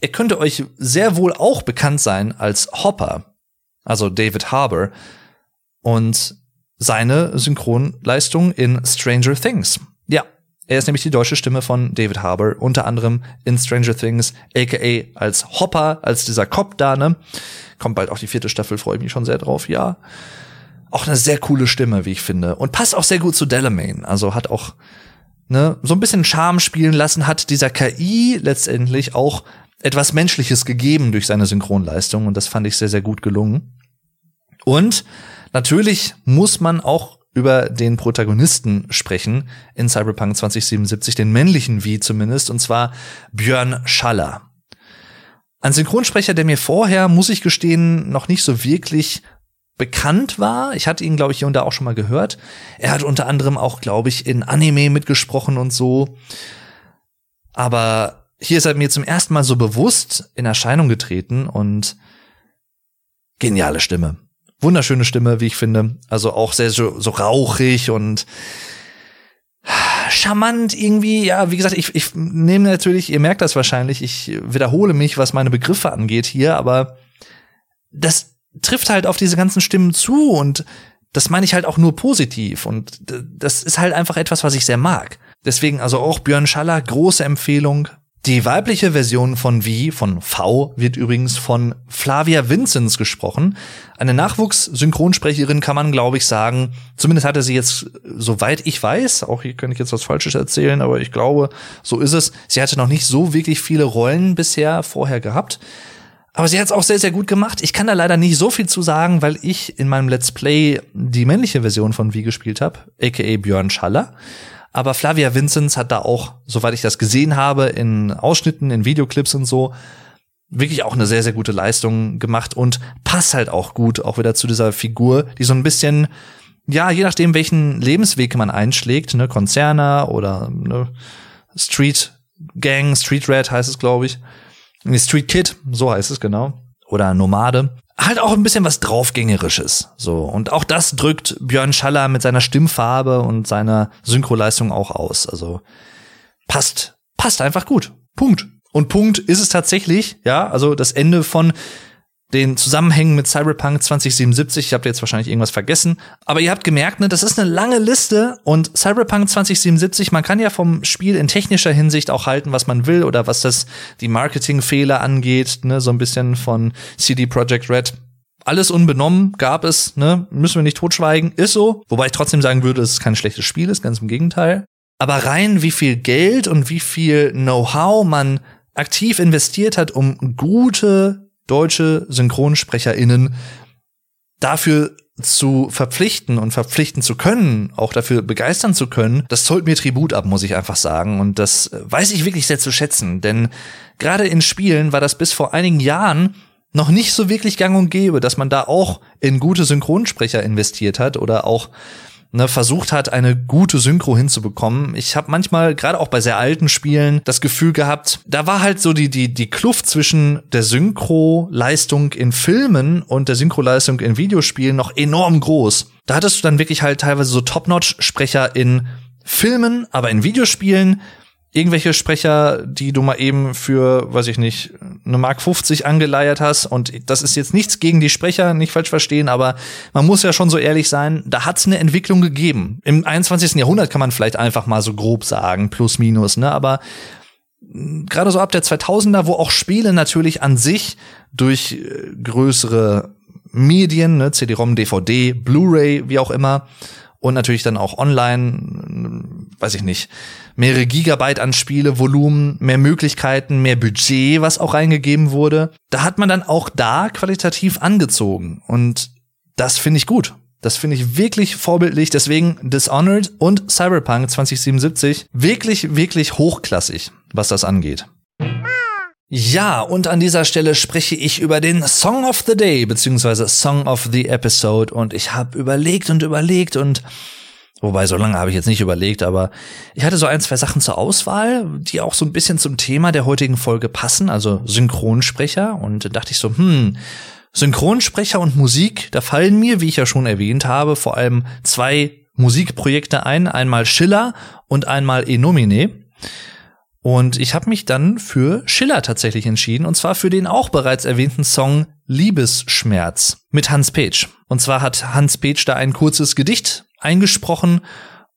er könnte euch sehr wohl auch bekannt sein als Hopper, also David Harbour. Und seine Synchronleistung in Stranger Things. Ja, er ist nämlich die deutsche Stimme von David Harbour, unter anderem in Stranger Things, aka als Hopper, als dieser Cop da, ne? Kommt bald auch die vierte Staffel, freue ich mich schon sehr drauf, ja. Auch eine sehr coole Stimme, wie ich finde. Und passt auch sehr gut zu Delamain. Also hat auch, ne, so ein bisschen Charme spielen lassen, hat dieser KI letztendlich auch etwas Menschliches gegeben durch seine Synchronleistung. Und das fand ich sehr, sehr gut gelungen. Und natürlich muss man auch über den Protagonisten sprechen in Cyberpunk 2077, den männlichen wie zumindest, und zwar Björn Schaller. Ein Synchronsprecher, der mir vorher, muss ich gestehen, noch nicht so wirklich bekannt war. Ich hatte ihn, glaube ich, hier und da auch schon mal gehört. Er hat unter anderem auch, glaube ich, in Anime mitgesprochen und so. Aber hier ist er mir zum ersten Mal so bewusst in Erscheinung getreten und geniale Stimme Wunderschöne Stimme, wie ich finde. Also auch sehr so, so rauchig und charmant irgendwie. Ja, wie gesagt, ich, ich nehme natürlich, ihr merkt das wahrscheinlich, ich wiederhole mich, was meine Begriffe angeht hier, aber das trifft halt auf diese ganzen Stimmen zu und das meine ich halt auch nur positiv und das ist halt einfach etwas, was ich sehr mag. Deswegen also auch Björn Schaller, große Empfehlung. Die weibliche Version von V, von V, wird übrigens von Flavia Vincenz gesprochen. Eine Nachwuchs-Synchronsprecherin kann man, glaube ich, sagen. Zumindest hatte sie jetzt, soweit ich weiß, auch hier könnte ich jetzt was Falsches erzählen, aber ich glaube, so ist es. Sie hatte noch nicht so wirklich viele Rollen bisher vorher gehabt. Aber sie hat es auch sehr, sehr gut gemacht. Ich kann da leider nicht so viel zu sagen, weil ich in meinem Let's Play die männliche Version von V gespielt habe, aka Björn Schaller. Aber Flavia Vincenz hat da auch, soweit ich das gesehen habe, in Ausschnitten, in Videoclips und so, wirklich auch eine sehr, sehr gute Leistung gemacht und passt halt auch gut auch wieder zu dieser Figur, die so ein bisschen, ja, je nachdem, welchen Lebensweg man einschlägt, ne, Konzerner oder ne, Street Gang, Street Red heißt es, glaube ich. Street Kid, so heißt es genau. Oder Nomade halt auch ein bisschen was draufgängerisches. So. Und auch das drückt Björn Schaller mit seiner Stimmfarbe und seiner Synchroleistung auch aus. Also passt, passt einfach gut. Punkt. Und Punkt ist es tatsächlich, ja, also das Ende von den Zusammenhängen mit Cyberpunk 2077. Ich habe jetzt wahrscheinlich irgendwas vergessen. Aber ihr habt gemerkt, ne, das ist eine lange Liste und Cyberpunk 2077, man kann ja vom Spiel in technischer Hinsicht auch halten, was man will oder was das die Marketingfehler angeht, ne, so ein bisschen von CD Projekt Red. Alles unbenommen gab es, ne, müssen wir nicht totschweigen, ist so. Wobei ich trotzdem sagen würde, es kein schlechtes Spiel ist, ganz im Gegenteil. Aber rein wie viel Geld und wie viel Know-how man aktiv investiert hat, um gute deutsche SynchronsprecherInnen dafür zu verpflichten und verpflichten zu können, auch dafür begeistern zu können, das zollt mir Tribut ab, muss ich einfach sagen. Und das weiß ich wirklich sehr zu schätzen. Denn gerade in Spielen war das bis vor einigen Jahren noch nicht so wirklich gang und gäbe, dass man da auch in gute Synchronsprecher investiert hat oder auch ne, versucht hat, eine gute Synchro hinzubekommen. Ich habe manchmal, gerade auch bei sehr alten Spielen, das Gefühl gehabt, da war halt so die, die, die Kluft zwischen der Synchro-Leistung in Filmen und der Synchro-Leistung in Videospielen noch enorm groß. Da hattest du dann wirklich halt teilweise so Top-Notch-Sprecher in Filmen, aber in Videospielen irgendwelche Sprecher, die du mal eben für, weiß ich nicht, eine Mark 50 angeleiert hast. Und das ist jetzt nichts gegen die Sprecher, nicht falsch verstehen, aber man muss ja schon so ehrlich sein, da hat es eine Entwicklung gegeben. Im 21. Jahrhundert kann man vielleicht einfach mal so grob sagen, plus minus, ne? Aber gerade so ab der 2000er, wo auch Spiele natürlich an sich durch äh, größere Medien, ne, CD-ROM, DVD, Blu-ray, wie auch immer, und natürlich dann auch online, weiß ich nicht, mehrere Gigabyte an Spielevolumen, mehr Möglichkeiten, mehr Budget, was auch reingegeben wurde. Da hat man dann auch da qualitativ angezogen und das finde ich gut. Das finde ich wirklich vorbildlich. Deswegen Dishonored und Cyberpunk 2077 wirklich, wirklich hochklassig, was das angeht. Ja, und an dieser Stelle spreche ich über den Song of the Day, beziehungsweise Song of the Episode. Und ich habe überlegt und überlegt und Wobei, so lange habe ich jetzt nicht überlegt, aber ich hatte so ein, zwei Sachen zur Auswahl, die auch so ein bisschen zum Thema der heutigen Folge passen, also Synchronsprecher. Und da dachte ich so, hm, Synchronsprecher und Musik, da fallen mir, wie ich ja schon erwähnt habe, vor allem zwei Musikprojekte ein, einmal Schiller und einmal Enomine. Und ich habe mich dann für Schiller tatsächlich entschieden, und zwar für den auch bereits erwähnten Song Liebesschmerz mit Hans Page. Und zwar hat Hans Page da ein kurzes Gedicht eingesprochen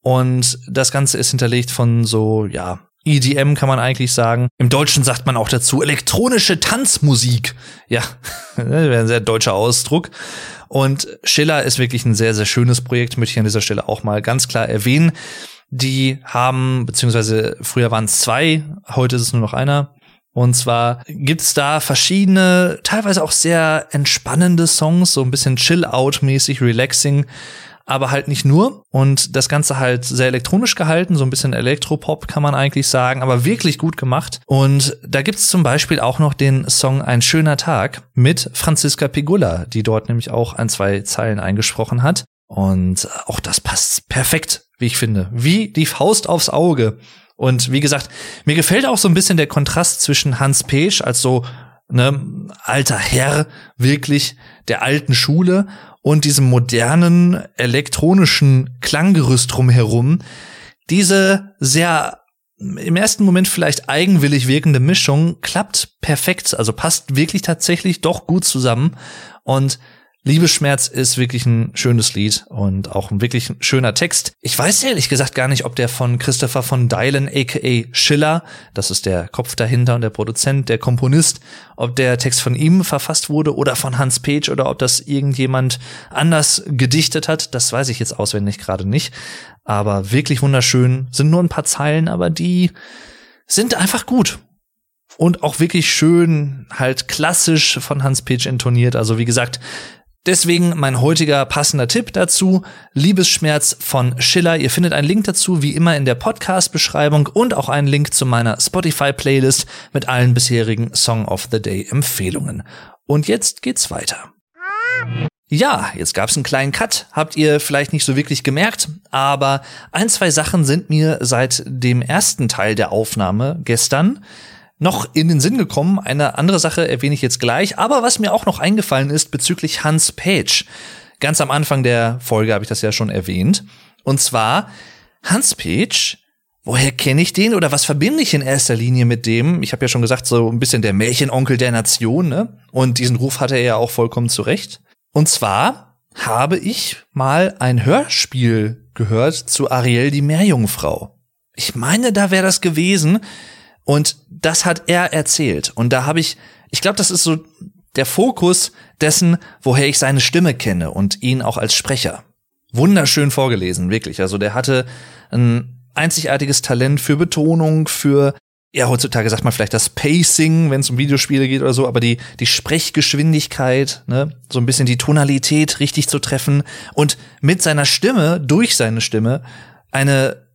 und das Ganze ist hinterlegt von so, ja, EDM kann man eigentlich sagen. Im Deutschen sagt man auch dazu elektronische Tanzmusik. Ja, ein sehr deutscher Ausdruck. Und Schiller ist wirklich ein sehr, sehr schönes Projekt, möchte ich an dieser Stelle auch mal ganz klar erwähnen. Die haben, beziehungsweise früher waren es zwei, heute ist es nur noch einer. Und zwar gibt's da verschiedene, teilweise auch sehr entspannende Songs, so ein bisschen Chill-Out-mäßig, relaxing, aber halt nicht nur. Und das Ganze halt sehr elektronisch gehalten, so ein bisschen Elektropop kann man eigentlich sagen, aber wirklich gut gemacht. Und da gibt's zum Beispiel auch noch den Song Ein schöner Tag mit Franziska Pigula, die dort nämlich auch ein, zwei Zeilen eingesprochen hat. Und auch das passt perfekt, wie ich finde. Wie die Faust aufs Auge. Und wie gesagt, mir gefällt auch so ein bisschen der Kontrast zwischen Hans Pesch als so ne, alter Herr wirklich der alten Schule und diesem modernen elektronischen Klanggerüst drumherum diese sehr im ersten Moment vielleicht eigenwillig wirkende Mischung klappt perfekt, also passt wirklich tatsächlich doch gut zusammen und Liebesschmerz ist wirklich ein schönes Lied und auch ein wirklich schöner Text. Ich weiß ehrlich gesagt gar nicht, ob der von Christopher von Dylan aka Schiller, das ist der Kopf dahinter und der Produzent, der Komponist, ob der Text von ihm verfasst wurde oder von Hans Page oder ob das irgendjemand anders gedichtet hat, das weiß ich jetzt auswendig gerade nicht. Aber wirklich wunderschön, sind nur ein paar Zeilen, aber die sind einfach gut und auch wirklich schön halt klassisch von Hans Page intoniert. Also wie gesagt, Deswegen mein heutiger passender Tipp dazu, Liebesschmerz von Schiller. Ihr findet einen Link dazu wie immer in der Podcast-Beschreibung und auch einen Link zu meiner Spotify-Playlist mit allen bisherigen Song of the Day-Empfehlungen. Und jetzt geht's weiter. Ja, jetzt gab's einen kleinen Cut, habt ihr vielleicht nicht so wirklich gemerkt, aber ein, zwei Sachen sind mir seit dem ersten Teil der Aufnahme gestern noch in den Sinn gekommen. Eine andere Sache erwähne ich jetzt gleich. Aber was mir auch noch eingefallen ist bezüglich Hans Page. Ganz am Anfang der Folge habe ich das ja schon erwähnt. Und zwar Hans Page. Woher kenne ich den oder was verbinde ich in erster Linie mit dem? Ich habe ja schon gesagt, so ein bisschen der Märchenonkel der Nation, ne? Und diesen Ruf hatte er ja auch vollkommen zurecht. Und zwar habe ich mal ein Hörspiel gehört zu Ariel die Meerjungfrau. Ich meine, da wäre das gewesen. Und das hat er erzählt. Und da habe ich, ich glaube, das ist so der Fokus dessen, woher ich seine Stimme kenne und ihn auch als Sprecher. Wunderschön vorgelesen, wirklich. Also der hatte ein einzigartiges Talent für Betonung, für ja, heutzutage sagt man vielleicht das Pacing, wenn es um Videospiele geht oder so, aber die, die Sprechgeschwindigkeit, ne, so ein bisschen die Tonalität richtig zu treffen und mit seiner Stimme, durch seine Stimme, eine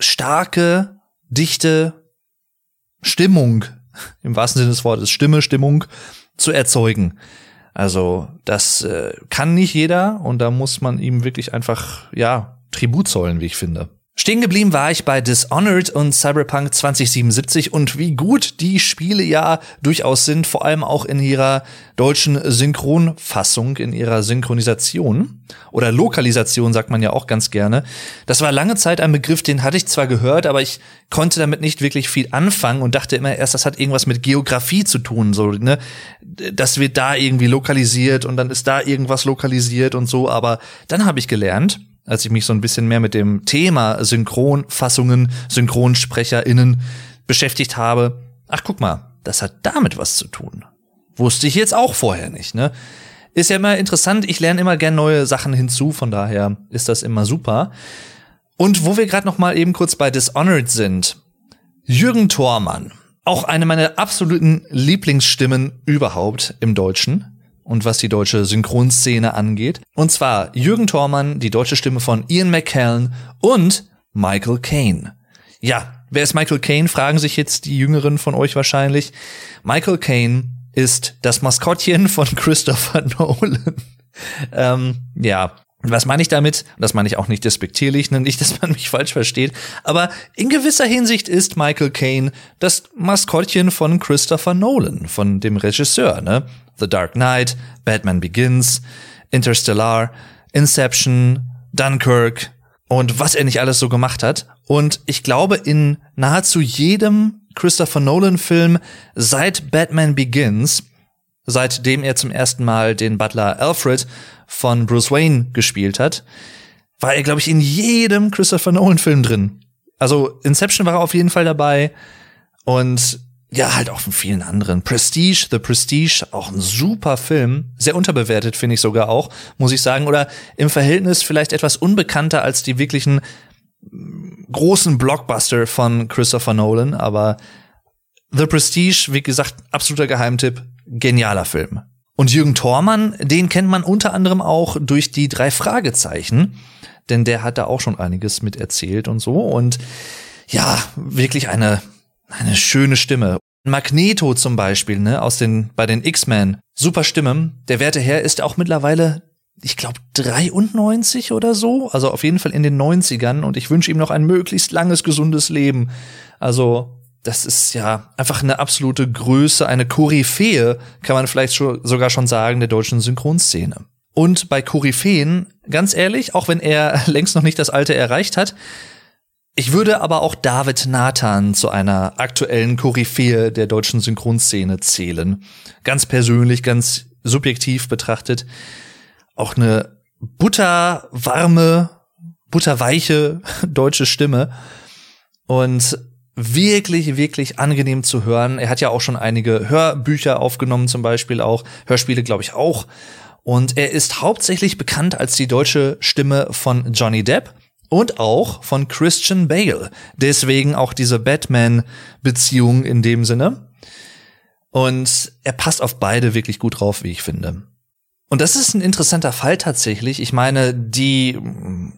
starke, dichte Stimmung, im wahrsten Sinne des Wortes, Stimme, Stimmung zu erzeugen. Also das äh, kann nicht jeder und da muss man ihm wirklich einfach, ja, Tribut zollen, wie ich finde. Stehen geblieben war ich bei Dishonored und Cyberpunk 2077 und wie gut die Spiele ja durchaus sind, vor allem auch in ihrer deutschen Synchronfassung, in ihrer Synchronisation oder Lokalisation sagt man ja auch ganz gerne. Das war lange Zeit ein Begriff, den hatte ich zwar gehört, aber ich konnte damit nicht wirklich viel anfangen und dachte immer erst, das hat irgendwas mit Geografie zu tun, so, ne? Das wird da irgendwie lokalisiert und dann ist da irgendwas lokalisiert und so, aber dann habe ich gelernt, als ich mich so ein bisschen mehr mit dem Thema Synchronfassungen, SynchronsprecherInnen beschäftigt habe. Ach, guck mal, das hat damit was zu tun. Wusste ich jetzt auch vorher nicht, ne? Ist ja immer interessant, ich lerne immer gern neue Sachen hinzu, von daher ist das immer super. Und wo wir gerade noch mal eben kurz bei Dishonored sind, Jürgen Thormann, auch eine meiner absoluten Lieblingsstimmen überhaupt im Deutschen und was die deutsche Synchronszene angeht. Und zwar Jürgen Thormann, die deutsche Stimme von Ian McKellen und Michael Caine. Ja, wer ist Michael Caine? Fragen sich jetzt die Jüngeren von euch wahrscheinlich. Michael Caine ist das Maskottchen von Christopher Nolan. ähm, ja, was meine ich damit? Das meine ich auch nicht despektierlich, ne? nicht, dass man mich falsch versteht. Aber in gewisser Hinsicht ist Michael Caine das Maskottchen von Christopher Nolan, von dem Regisseur, ne? The Dark Knight, Batman Begins, Interstellar, Inception, Dunkirk und was er nicht alles so gemacht hat. Und ich glaube, in nahezu jedem Christopher Nolan Film seit Batman Begins, seitdem er zum ersten Mal den Butler Alfred von Bruce Wayne gespielt hat, war er, glaube ich, in jedem Christopher Nolan-Film drin. Also Inception war er auf jeden Fall dabei und ja, halt auch von vielen anderen. Prestige, The Prestige, auch ein super Film. Sehr unterbewertet, finde ich sogar auch, muss ich sagen. Oder im Verhältnis vielleicht etwas unbekannter als die wirklichen großen Blockbuster von Christopher Nolan. Aber The Prestige, wie gesagt, absoluter Geheimtipp. Genialer Film. Und Jürgen Thormann, den kennt man unter anderem auch durch die drei Fragezeichen, denn der hat da auch schon einiges mit erzählt und so. Und ja, wirklich eine, eine schöne Stimme. Magneto zum Beispiel, ne, aus den, bei den X-Men. Super Stimme. Der werte Herr ist auch mittlerweile, ich glaube, 93 oder so. Also auf jeden Fall in den 90ern. Und ich wünsche ihm noch ein möglichst langes, gesundes Leben. Also das ist ja einfach eine absolute Größe, eine Koryphäe, kann man vielleicht schon, sogar schon sagen, der deutschen Synchronszene. Und bei Koryphäen, ganz ehrlich, auch wenn er längst noch nicht das Alte erreicht hat, ich würde aber auch David Nathan zu einer aktuellen Koryphäe der deutschen Synchronszene zählen. Ganz persönlich, ganz subjektiv betrachtet. Auch eine butterwarme, butterweiche deutsche Stimme. Und wirklich, wirklich angenehm zu hören. Er hat ja auch schon einige Hörbücher aufgenommen, zum Beispiel auch, Hörspiele, glaube ich, auch. Und er ist hauptsächlich bekannt als die deutsche Stimme von Johnny Depp und auch von Christian Bale. Deswegen auch diese Batman-Beziehung in dem Sinne. Und er passt auf beide wirklich gut drauf, wie ich finde. Und das ist ein interessanter Fall tatsächlich. Ich meine, die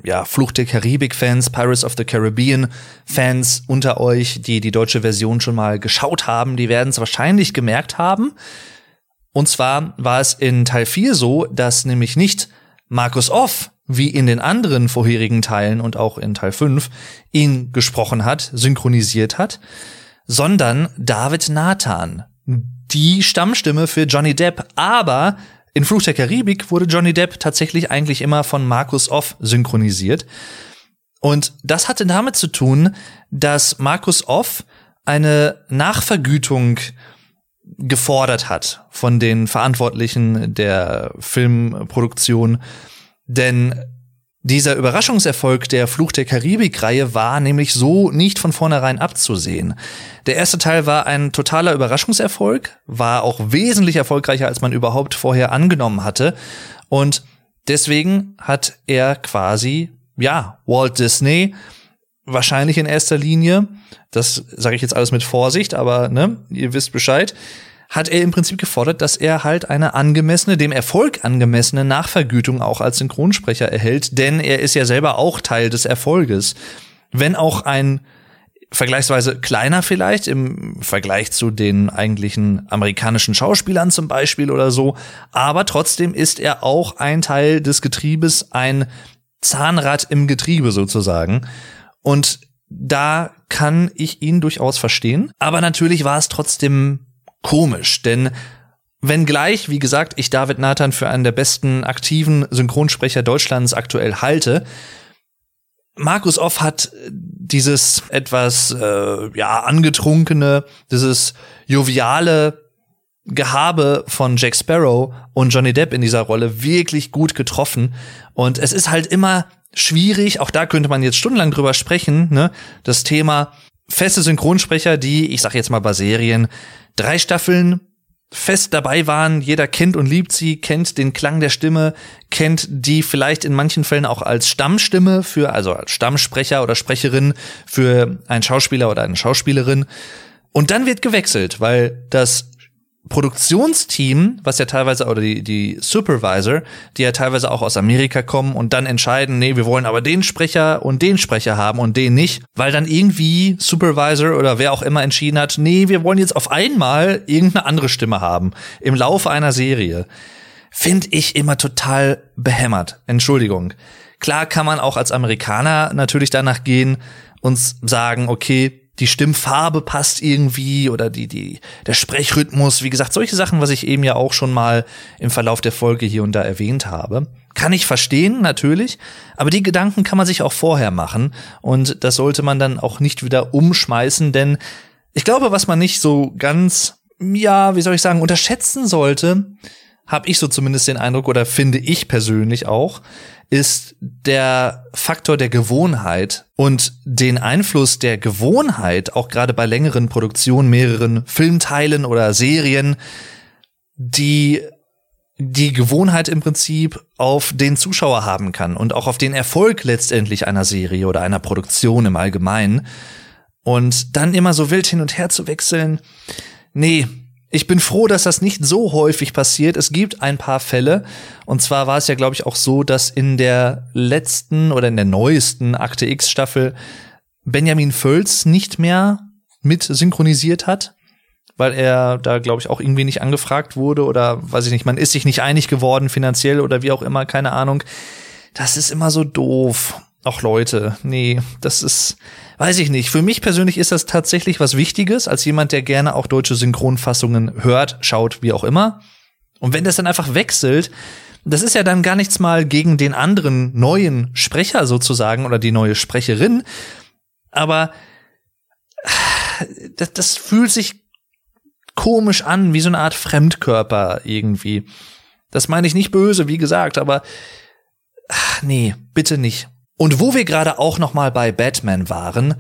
ja, Fluch der Karibik-Fans, Pirates of the Caribbean-Fans unter euch, die die deutsche Version schon mal geschaut haben, die werden es wahrscheinlich gemerkt haben. Und zwar war es in Teil 4 so, dass nämlich nicht Markus Off, wie in den anderen vorherigen Teilen und auch in Teil 5, ihn gesprochen hat, synchronisiert hat, sondern David Nathan, die Stammstimme für Johnny Depp, aber in Fluch der Karibik wurde Johnny Depp tatsächlich eigentlich immer von Markus Off synchronisiert. Und das hatte damit zu tun, dass Markus Off eine Nachvergütung gefordert hat von den Verantwortlichen der Filmproduktion. Denn dieser Überraschungserfolg der Fluch der Karibik-Reihe war nämlich so nicht von vornherein abzusehen. Der erste Teil war ein totaler Überraschungserfolg, war auch wesentlich erfolgreicher, als man überhaupt vorher angenommen hatte. Und deswegen hat er quasi, ja, Walt Disney wahrscheinlich in erster Linie, das sage ich jetzt alles mit Vorsicht, aber ne, ihr wisst Bescheid, hat er im Prinzip gefordert, dass er halt eine angemessene, dem Erfolg angemessene Nachvergütung auch als Synchronsprecher erhält, denn er ist ja selber auch Teil des Erfolges. Wenn auch ein vergleichsweise kleiner vielleicht im Vergleich zu den eigentlichen amerikanischen Schauspielern zum Beispiel oder so, aber trotzdem ist er auch ein Teil des Getriebes, ein Zahnrad im Getriebe sozusagen. Und da kann ich ihn durchaus verstehen. Aber natürlich war es trotzdem komisch, denn wenngleich, wie gesagt, ich David Nathan für einen der besten aktiven Synchronsprecher Deutschlands aktuell halte, Markus Off hat dieses etwas äh, ja angetrunkene, dieses joviale Gehabe von Jack Sparrow und Johnny Depp in dieser Rolle wirklich gut getroffen und es ist halt immer schwierig, auch da könnte man jetzt stundenlang drüber sprechen, ne, das Thema feste Synchronsprecher, die, ich sag jetzt mal bei Serien, drei Staffeln fest dabei waren. Jeder kennt und liebt sie, kennt den Klang der Stimme, kennt die vielleicht in manchen Fällen auch als Stammstimme für, also als Stammsprecher oder Sprecherin für einen Schauspieler oder eine Schauspielerin. Und dann wird gewechselt, weil das Produktionsteam, was ja teilweise, oder die, die Supervisor, die ja teilweise auch aus Amerika kommen und dann entscheiden, nee, wir wollen aber den Sprecher und den Sprecher haben und den nicht, weil dann irgendwie Supervisor oder wer auch immer entschieden hat, nee, wir wollen jetzt auf einmal irgendeine andere Stimme haben im Laufe einer Serie. Finde ich immer total behämmert. Entschuldigung. Klar kann man auch als Amerikaner natürlich danach gehen und sagen, okay, die Stimmfarbe passt irgendwie oder die, die, der Sprechrhythmus, wie gesagt, solche Sachen, was ich eben ja auch schon mal im Verlauf der Folge hier und da erwähnt habe. Kann ich verstehen, natürlich, aber die Gedanken kann man sich auch vorher machen und das sollte man dann auch nicht wieder umschmeißen, denn ich glaube, was man nicht so ganz, ja, wie soll ich sagen, unterschätzen sollte, habe ich so zumindest den Eindruck oder finde ich persönlich auch, ist der Faktor der Gewohnheit und den Einfluss der Gewohnheit, auch gerade bei längeren Produktionen, mehreren Filmteilen oder Serien, die die Gewohnheit im Prinzip auf den Zuschauer haben kann und auch auf den Erfolg letztendlich einer Serie oder einer Produktion im Allgemeinen. Und dann immer so wild hin und her zu wechseln, nee, ich bin froh, dass das nicht so häufig passiert. Es gibt ein paar Fälle. Und zwar war es ja, glaube ich, auch so, dass in der letzten oder in der neuesten Akte X Staffel Benjamin Völz nicht mehr mit synchronisiert hat, weil er da, glaube ich, auch irgendwie nicht angefragt wurde oder weiß ich nicht, man ist sich nicht einig geworden finanziell oder wie auch immer, keine Ahnung. Das ist immer so doof. Ach Leute, nee, das ist, weiß ich nicht. Für mich persönlich ist das tatsächlich was Wichtiges, als jemand, der gerne auch deutsche Synchronfassungen hört, schaut, wie auch immer. Und wenn das dann einfach wechselt, das ist ja dann gar nichts mal gegen den anderen neuen Sprecher sozusagen oder die neue Sprecherin, aber das, das fühlt sich komisch an, wie so eine Art Fremdkörper irgendwie. Das meine ich nicht böse, wie gesagt, aber ach, nee, bitte nicht. Und wo wir gerade auch noch mal bei Batman waren,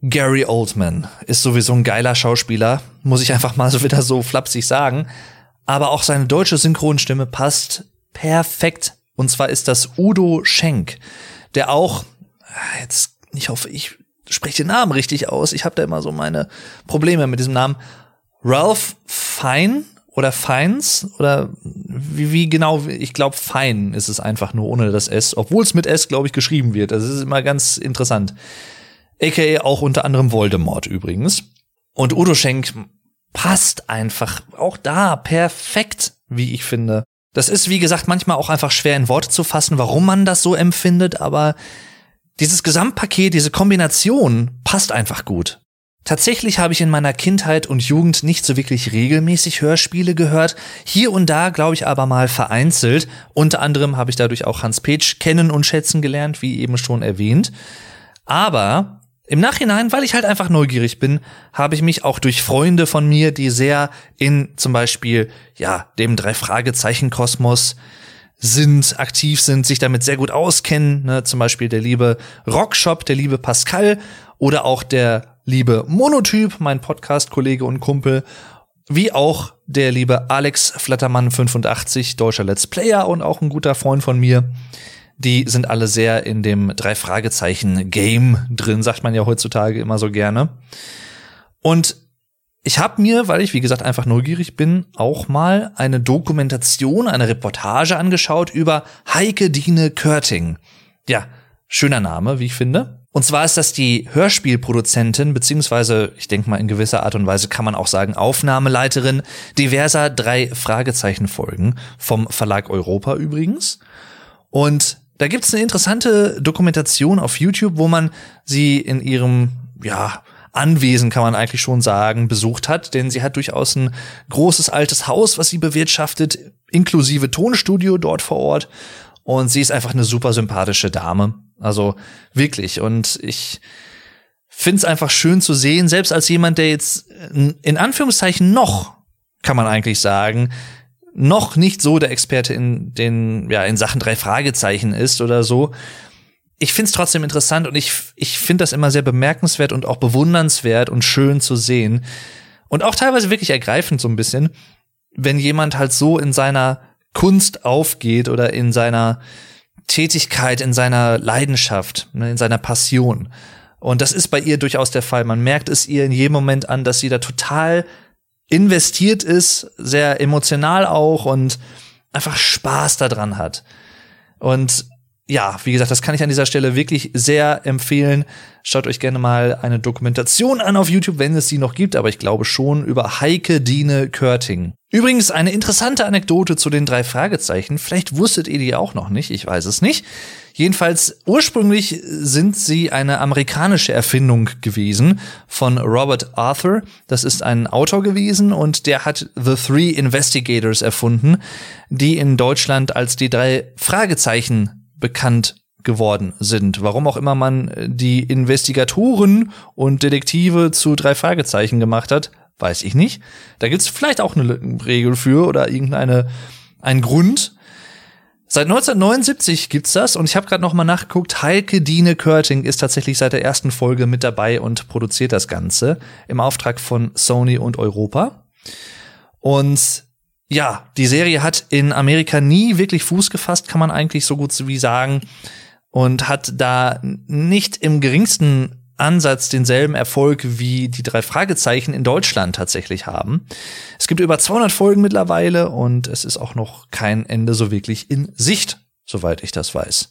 Gary Oldman ist sowieso ein geiler Schauspieler, muss ich einfach mal so wieder so flapsig sagen. Aber auch seine deutsche Synchronstimme passt perfekt. Und zwar ist das Udo Schenk, der auch, jetzt, ich hoffe, ich spreche den Namen richtig aus. Ich habe da immer so meine Probleme mit diesem Namen. Ralph Fine oder Feins oder wie, wie genau, ich glaube Fein ist es einfach nur ohne das S, obwohl es mit S, glaube ich, geschrieben wird. Das ist immer ganz interessant aka auch unter anderem Voldemort übrigens. Und Udo Schenk passt einfach auch da perfekt, wie ich finde. Das ist, wie gesagt, manchmal auch einfach schwer in Worte zu fassen, warum man das so empfindet, aber dieses Gesamtpaket, diese Kombination passt einfach gut. Tatsächlich habe ich in meiner Kindheit und Jugend nicht so wirklich regelmäßig Hörspiele gehört, hier und da glaube ich aber mal vereinzelt. Unter anderem habe ich dadurch auch Hans Petsch kennen und schätzen gelernt, wie eben schon erwähnt. Aber im Nachhinein, weil ich halt einfach neugierig bin, habe ich mich auch durch Freunde von mir, die sehr in zum Beispiel, ja, dem Drei-Fragezeichen-Kosmos sind, aktiv sind, sich damit sehr gut auskennen, ne? zum Beispiel der liebe Rockshop, der liebe Pascal oder auch der liebe Monotyp, mein Podcast-Kollege und Kumpel, wie auch der liebe Alex Flattermann 85, deutscher Let's Player und auch ein guter Freund von mir die sind alle sehr in dem drei Fragezeichen Game drin, sagt man ja heutzutage immer so gerne. Und ich habe mir, weil ich wie gesagt einfach neugierig bin, auch mal eine Dokumentation, eine Reportage angeschaut über Heike Dine Körting. Ja, schöner Name, wie ich finde. Und zwar ist das die Hörspielproduzentin, beziehungsweise, ich denke mal, in gewisser Art und Weise kann man auch sagen, Aufnahmeleiterin diverser drei Fragezeichen Folgen vom Verlag Europa übrigens. Und da gibt's eine interessante Dokumentation auf YouTube, wo man sie in ihrem, ja, Anwesen kann man eigentlich schon sagen, besucht hat, denn sie hat durchaus ein großes altes Haus, was sie bewirtschaftet, inklusive Tonstudio dort vor Ort. Und sie ist einfach eine super sympathische Dame. Also wirklich. Und ich finde es einfach schön zu sehen, selbst als jemand, der jetzt in Anführungszeichen noch, kann man eigentlich sagen, noch nicht so der Experte in den, ja, in Sachen drei Fragezeichen ist oder so. Ich find's trotzdem interessant und ich, ich finde das immer sehr bemerkenswert und auch bewundernswert und schön zu sehen. Und auch teilweise wirklich ergreifend so ein bisschen, wenn jemand halt so in seiner Kunst aufgeht oder in seiner Tätigkeit, in seiner Leidenschaft, ne, in seiner Passion. Und das ist bei ihr durchaus der Fall. Man merkt es ihr in jedem Moment an, dass sie da total investiert ist, sehr emotional auch und einfach Spaß daran hat. Und ja, wie gesagt, das kann ich an dieser Stelle wirklich sehr empfehlen. Schaut euch gerne mal eine Dokumentation an auf YouTube, wenn es sie noch gibt, aber ich glaube schon über Heike Diene Körting. Übrigens eine interessante Anekdote zu den drei Fragezeichen. Vielleicht wusstet ihr die auch noch nicht, ich weiß es nicht. Jedenfalls ursprünglich sind sie eine amerikanische Erfindung gewesen von Robert Arthur. Das ist ein Autor gewesen und der hat The Three Investigators erfunden, die in Deutschland als die drei Fragezeichen bekannt geworden sind. Warum auch immer man die Investigatoren und Detektive zu drei Fragezeichen gemacht hat, weiß ich nicht. Da gibt's vielleicht auch eine Regel für oder irgendeine ein Grund. Seit 1979 gibt's das und ich habe gerade noch mal nachgeguckt. Heike Dine Körting ist tatsächlich seit der ersten Folge mit dabei und produziert das Ganze im Auftrag von Sony und Europa. Und ja, die Serie hat in Amerika nie wirklich Fuß gefasst, kann man eigentlich so gut wie sagen, und hat da nicht im geringsten Ansatz denselben Erfolg wie die drei Fragezeichen in Deutschland tatsächlich haben. Es gibt über 200 Folgen mittlerweile und es ist auch noch kein Ende so wirklich in Sicht, soweit ich das weiß.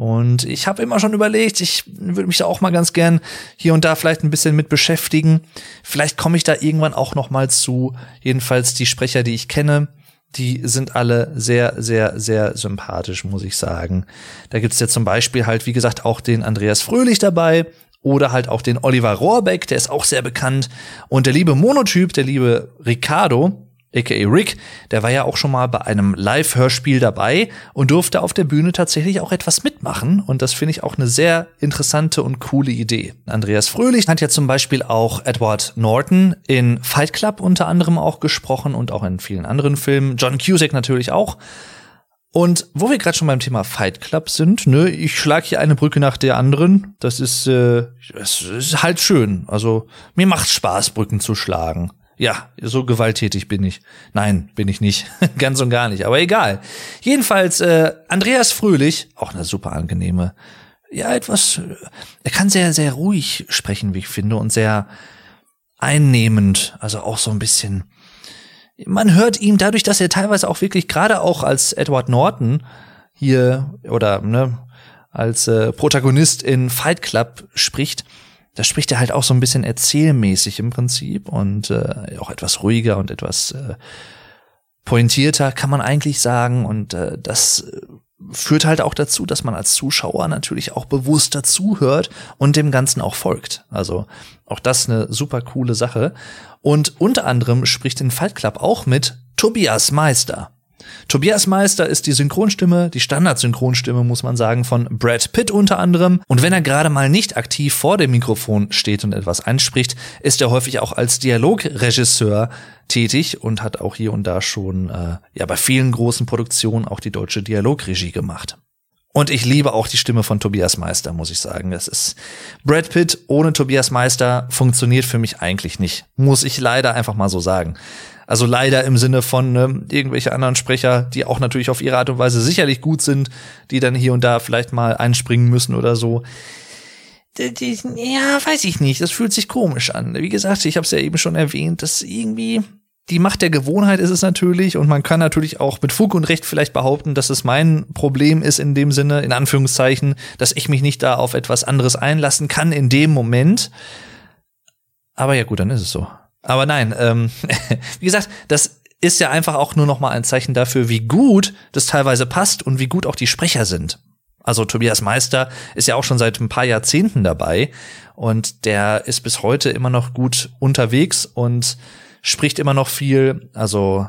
Und ich habe immer schon überlegt, ich würde mich da auch mal ganz gern hier und da vielleicht ein bisschen mit beschäftigen. Vielleicht komme ich da irgendwann auch noch mal zu. Jedenfalls die Sprecher, die ich kenne, die sind alle sehr, sehr, sehr sympathisch, muss ich sagen. Da gibt's ja zum Beispiel halt, wie gesagt, auch den Andreas Fröhlich dabei, oder halt auch den Oliver Rohrbeck, der ist auch sehr bekannt. Und der liebe Monotyp, der liebe Ricardo, aka Rick, der war ja auch schon mal bei einem Live-Hörspiel dabei und durfte auf der Bühne tatsächlich auch etwas mitmachen. Und das finde ich auch eine sehr interessante und coole Idee. Andreas Fröhlich hat ja zum Beispiel auch Edward Norton in Fight Club unter anderem auch gesprochen und auch in vielen anderen Filmen. John Cusack natürlich auch. Und wo wir gerade schon beim Thema Fight Club sind, ne, ich schlage hier eine Brücke nach der anderen. Das ist, äh, das ist halt schön. Also mir macht Spaß, Brücken zu schlagen. Ja, so gewalttätig bin ich. Nein, bin ich nicht. Ganz und gar nicht. Aber egal. Jedenfalls, äh, Andreas Fröhlich, auch eine super angenehme, ja, etwas, äh, er kann sehr, sehr ruhig sprechen, wie ich finde, und sehr einnehmend. Also auch so ein bisschen, man hört ihm dadurch, dass er teilweise auch wirklich, gerade auch als Edward Norton hier oder ne, als äh, Protagonist in Fight Club spricht, da spricht er halt auch so ein bisschen erzählmäßig im Prinzip und äh, auch etwas ruhiger und etwas äh, pointierter, kann man eigentlich sagen. Und äh, das führt halt auch dazu, dass man als Zuschauer natürlich auch bewusster zuhört und dem Ganzen auch folgt. Also auch das eine super coole Sache. Und unter anderem spricht in Fight Club auch mit Tobias Meister. Tobias Meister ist die Synchronstimme, die Standardsynchronstimme, muss man sagen, von Brad Pitt unter anderem. Und wenn er gerade mal nicht aktiv vor dem Mikrofon steht und etwas einspricht, ist er häufig auch als Dialogregisseur tätig und hat auch hier und da schon äh, ja bei vielen großen Produktionen auch die deutsche Dialogregie gemacht. Und ich liebe auch die Stimme von Tobias Meister, muss ich sagen. Das ist Brad Pitt ohne Tobias Meister funktioniert für mich eigentlich nicht. Muss ich leider einfach mal so sagen. Also leider im Sinne von ne, irgendwelche anderen Sprecher, die auch natürlich auf ihre Art und Weise sicherlich gut sind, die dann hier und da vielleicht mal einspringen müssen oder so. Ja, weiß ich nicht. Das fühlt sich komisch an. Wie gesagt, ich habe es ja eben schon erwähnt, dass irgendwie die Macht der Gewohnheit ist es natürlich und man kann natürlich auch mit Fug und Recht vielleicht behaupten, dass es mein Problem ist in dem Sinne, in Anführungszeichen, dass ich mich nicht da auf etwas anderes einlassen kann in dem Moment. Aber ja gut, dann ist es so. Aber nein, ähm, wie gesagt, das ist ja einfach auch nur noch mal ein Zeichen dafür, wie gut das teilweise passt und wie gut auch die Sprecher sind. Also Tobias Meister ist ja auch schon seit ein paar Jahrzehnten dabei und der ist bis heute immer noch gut unterwegs und spricht immer noch viel. Also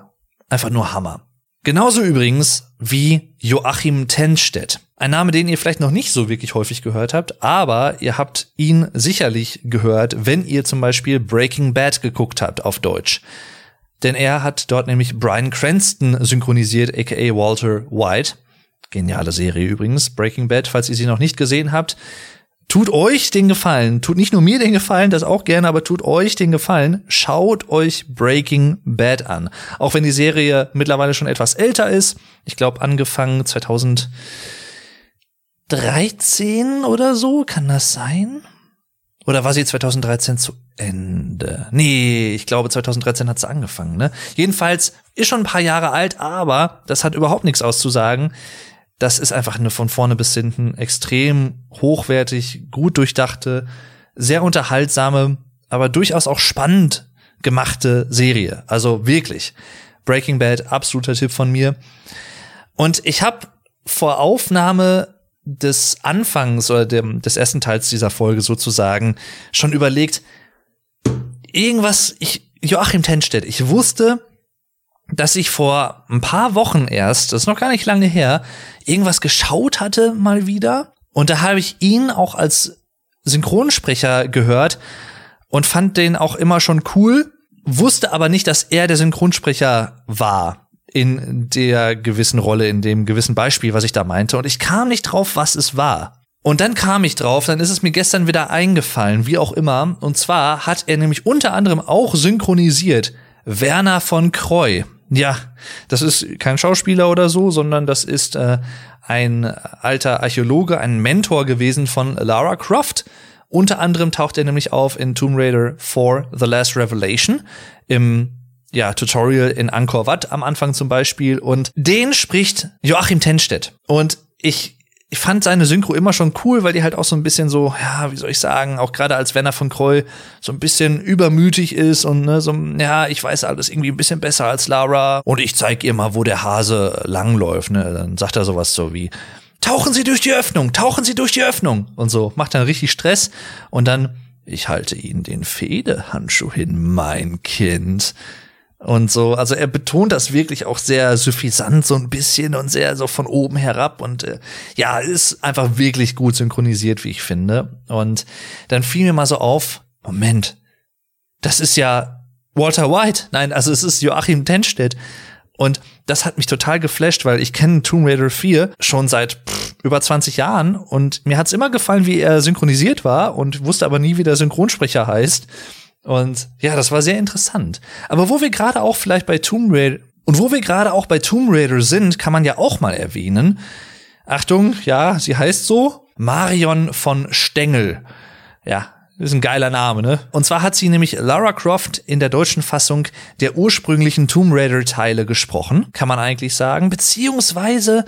einfach nur Hammer. Genauso übrigens wie Joachim Tenstedt. Ein Name, den ihr vielleicht noch nicht so wirklich häufig gehört habt, aber ihr habt ihn sicherlich gehört, wenn ihr zum Beispiel Breaking Bad geguckt habt auf Deutsch. Denn er hat dort nämlich Brian Cranston synchronisiert, aka Walter White. Geniale Serie übrigens, Breaking Bad, falls ihr sie noch nicht gesehen habt. Tut euch den Gefallen, tut nicht nur mir den Gefallen, das auch gerne, aber tut euch den Gefallen, schaut euch Breaking Bad an. Auch wenn die Serie mittlerweile schon etwas älter ist, ich glaube angefangen 2013 oder so, kann das sein? Oder war sie 2013 zu Ende? Nee, ich glaube 2013 hat sie angefangen, ne? Jedenfalls ist schon ein paar Jahre alt, aber das hat überhaupt nichts auszusagen das ist einfach eine von vorne bis hinten extrem hochwertig, gut durchdachte, sehr unterhaltsame, aber durchaus auch spannend gemachte Serie. Also wirklich. Breaking Bad, absoluter Tipp von mir. Und ich habe vor Aufnahme des Anfangs oder dem, des ersten Teils dieser Folge sozusagen schon überlegt, irgendwas, ich, Joachim Tenstedt, ich wusste, dass ich vor ein paar Wochen erst, das ist noch gar nicht lange her, irgendwas geschaut hatte mal wieder. Und da habe ich ihn auch als Synchronsprecher gehört und fand den auch immer schon cool, wusste aber nicht, dass er der Synchronsprecher war in der gewissen Rolle, in dem gewissen Beispiel, was ich da meinte. Und ich kam nicht drauf, was es war. Und dann kam ich drauf, dann ist es mir gestern wieder eingefallen, wie auch immer. Und zwar hat er nämlich unter anderem auch synchronisiert Werner von Kreu. Ja, das ist kein Schauspieler oder so, sondern das ist äh, ein alter Archäologe, ein Mentor gewesen von Lara Croft. Unter anderem taucht er nämlich auf in Tomb Raider 4 The Last Revelation im ja, Tutorial in Angkor Wat am Anfang zum Beispiel. Und den spricht Joachim Tenstedt. Und ich ich fand seine Synchro immer schon cool, weil die halt auch so ein bisschen so, ja, wie soll ich sagen, auch gerade als Werner von Kreu so ein bisschen übermütig ist und ne, so, ja, ich weiß alles irgendwie ein bisschen besser als Lara und ich zeig ihr mal, wo der Hase langläuft, ne, dann sagt er sowas so wie, tauchen Sie durch die Öffnung, tauchen Sie durch die Öffnung und so, macht dann richtig Stress und dann, ich halte Ihnen den Fehdehandschuh hin, mein Kind. Und so. Also er betont das wirklich auch sehr suffisant so ein bisschen und sehr so von oben herab und äh, ja, ist einfach wirklich gut synchronisiert, wie ich finde. Und dann fiel mir mal so auf, Moment, das ist ja Walter White. Nein, also es ist Joachim Tenstedt. Und das hat mich total geflasht, weil ich kenne Tomb Raider 4 schon seit pff, über 20 Jahren und mir hat's immer gefallen, wie er synchronisiert war und wusste aber nie, wie der Synchronsprecher heißt. Und ja, das war sehr interessant. Aber wo wir gerade auch vielleicht bei Tomb Raider und wo wir gerade auch bei Tomb Raider sind, kann man ja auch mal erwähnen. Achtung, ja, sie heißt so Marion von Stengel. Ja, ist ein geiler Name, ne? Und zwar hat sie nämlich Lara Croft in der deutschen Fassung der ursprünglichen Tomb Raider Teile gesprochen, kann man eigentlich sagen, beziehungsweise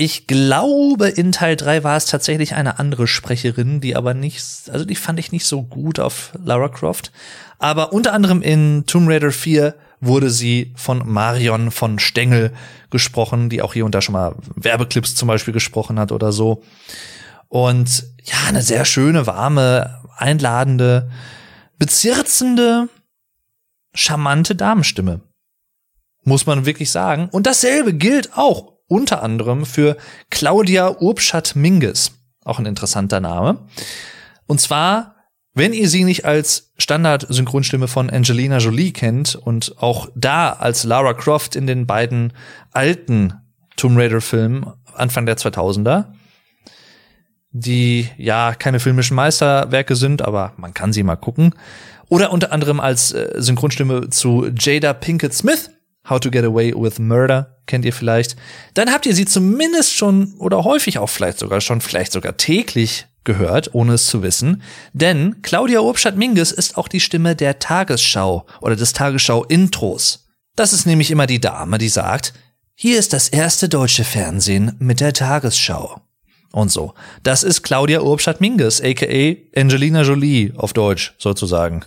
ich glaube, in Teil 3 war es tatsächlich eine andere Sprecherin, die aber nicht, also die fand ich nicht so gut auf Lara Croft. Aber unter anderem in Tomb Raider 4 wurde sie von Marion von Stengel gesprochen, die auch hier und da schon mal Werbeclips zum Beispiel gesprochen hat oder so. Und ja, eine sehr schöne, warme, einladende, bezirzende, charmante Damenstimme. Muss man wirklich sagen. Und dasselbe gilt auch unter anderem für Claudia Urbschat-Minges. Auch ein interessanter Name. Und zwar, wenn ihr sie nicht als Standard-Synchronstimme von Angelina Jolie kennt und auch da als Lara Croft in den beiden alten Tomb Raider-Filmen Anfang der 2000er, die ja keine filmischen Meisterwerke sind, aber man kann sie mal gucken. Oder unter anderem als äh, Synchronstimme zu Jada Pinkett Smith How to Get Away with Murder kennt ihr vielleicht. Dann habt ihr sie zumindest schon oder häufig auch vielleicht sogar schon, vielleicht sogar täglich gehört, ohne es zu wissen. Denn Claudia Obstadt-Minges ist auch die Stimme der Tagesschau oder des Tagesschau-Intros. Das ist nämlich immer die Dame, die sagt, hier ist das erste deutsche Fernsehen mit der Tagesschau. Und so. Das ist Claudia Urbstadt-Minges, aka Angelina Jolie auf Deutsch sozusagen.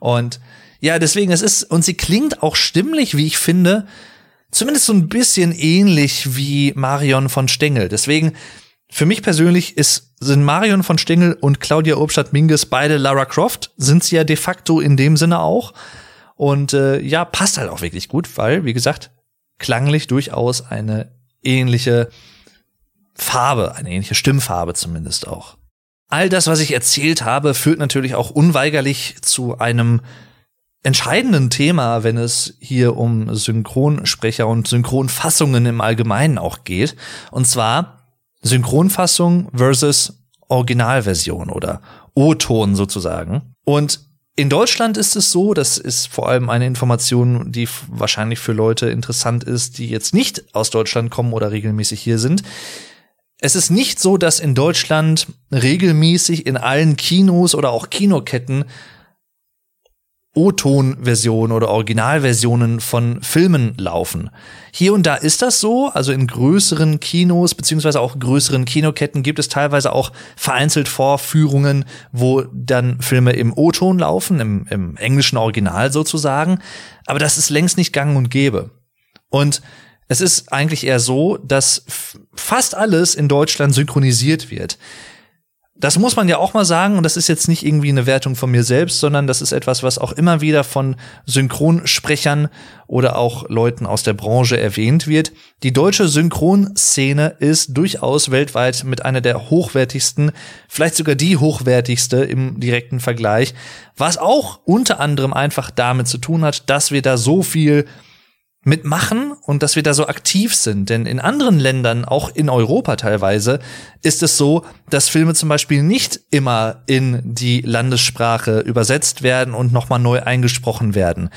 Und ja, deswegen, es ist, und sie klingt auch stimmlich, wie ich finde, zumindest so ein bisschen ähnlich wie Marion von Stengel. Deswegen, für mich persönlich ist, sind Marion von Stengel und Claudia Obstadt-Minges beide Lara Croft, sind sie ja de facto in dem Sinne auch. Und äh, ja, passt halt auch wirklich gut, weil, wie gesagt, klanglich durchaus eine ähnliche Farbe, eine ähnliche Stimmfarbe zumindest auch. All das, was ich erzählt habe, führt natürlich auch unweigerlich zu einem entscheidenden Thema, wenn es hier um Synchronsprecher und Synchronfassungen im Allgemeinen auch geht. Und zwar Synchronfassung versus Originalversion oder O-Ton sozusagen. Und in Deutschland ist es so, das ist vor allem eine Information, die wahrscheinlich für Leute interessant ist, die jetzt nicht aus Deutschland kommen oder regelmäßig hier sind. Es ist nicht so, dass in Deutschland regelmäßig in allen Kinos oder auch Kinoketten O-Ton-Versionen oder Originalversionen von Filmen laufen. Hier und da ist das so, also in größeren Kinos beziehungsweise auch größeren Kinoketten gibt es teilweise auch vereinzelt Vorführungen, wo dann Filme im O-Ton laufen, im, im englischen Original sozusagen. Aber das ist längst nicht gang und gäbe. Und es ist eigentlich eher so, dass fast alles in Deutschland synchronisiert wird das muss man ja auch mal sagen, und das ist jetzt nicht irgendwie eine Wertung von mir selbst, sondern das ist etwas, was auch immer wieder von Synchronsprechern oder auch Leuten aus der Branche erwähnt wird. Die deutsche Synchronszene ist durchaus weltweit mit einer der hochwertigsten, vielleicht sogar die hochwertigste im direkten Vergleich, was auch unter anderem einfach damit zu tun hat, dass wir da so viel mitmachen und dass wir da so aktiv sind. Denn in anderen Ländern, auch in Europa teilweise, ist es so, dass Filme zum Beispiel nicht immer in die Landessprache übersetzt werden und nochmal neu eingesprochen werden.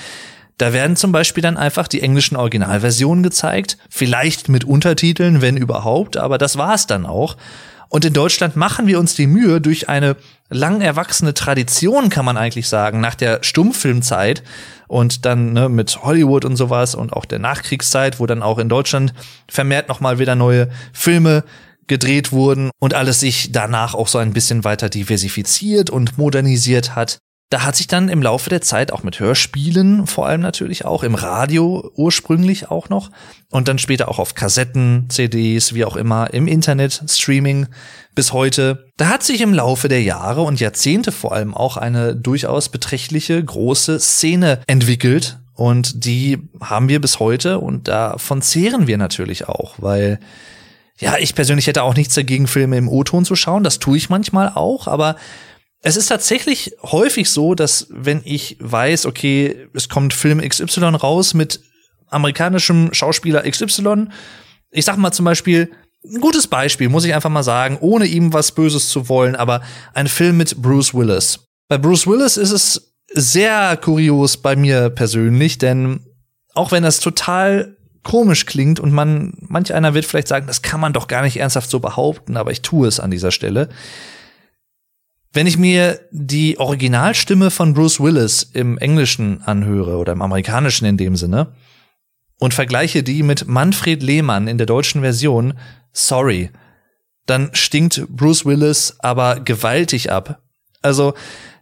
Da werden zum Beispiel dann einfach die englischen Originalversionen gezeigt, vielleicht mit Untertiteln, wenn überhaupt, aber das war's dann auch. Und in Deutschland machen wir uns die Mühe, durch eine lang erwachsene Tradition, kann man eigentlich sagen, nach der Stummfilmzeit und dann ne, mit Hollywood und sowas und auch der Nachkriegszeit, wo dann auch in Deutschland vermehrt nochmal wieder neue Filme gedreht wurden und alles sich danach auch so ein bisschen weiter diversifiziert und modernisiert hat. Da hat sich dann im Laufe der Zeit auch mit Hörspielen, vor allem natürlich auch im Radio ursprünglich auch noch und dann später auch auf Kassetten, CDs, wie auch immer, im Internet, Streaming bis heute. Da hat sich im Laufe der Jahre und Jahrzehnte vor allem auch eine durchaus beträchtliche große Szene entwickelt Und die haben wir bis heute und davon zehren wir natürlich auch, weil ja, ich persönlich hätte auch nichts dagegen, Filme im O-Ton zu schauen. Das tue ich manchmal auch, aber es ist tatsächlich häufig so, dass wenn ich weiß, okay, es kommt Film XY raus mit amerikanischem Schauspieler XY, ich sag mal zum Beispiel, ein gutes Beispiel, muss ich einfach mal sagen, ohne ihm was Böses zu wollen, aber ein Film mit Bruce Willis. Bei Bruce Willis ist es sehr kurios bei mir persönlich, denn auch wenn das total komisch klingt und man, manch einer wird vielleicht sagen, das kann man doch gar nicht ernsthaft so behaupten, aber ich tue es an dieser Stelle. Wenn ich mir die Originalstimme von Bruce Willis im Englischen anhöre oder im Amerikanischen in dem Sinne und vergleiche die mit Manfred Lehmann in der deutschen Version, sorry, dann stinkt Bruce Willis aber gewaltig ab. Also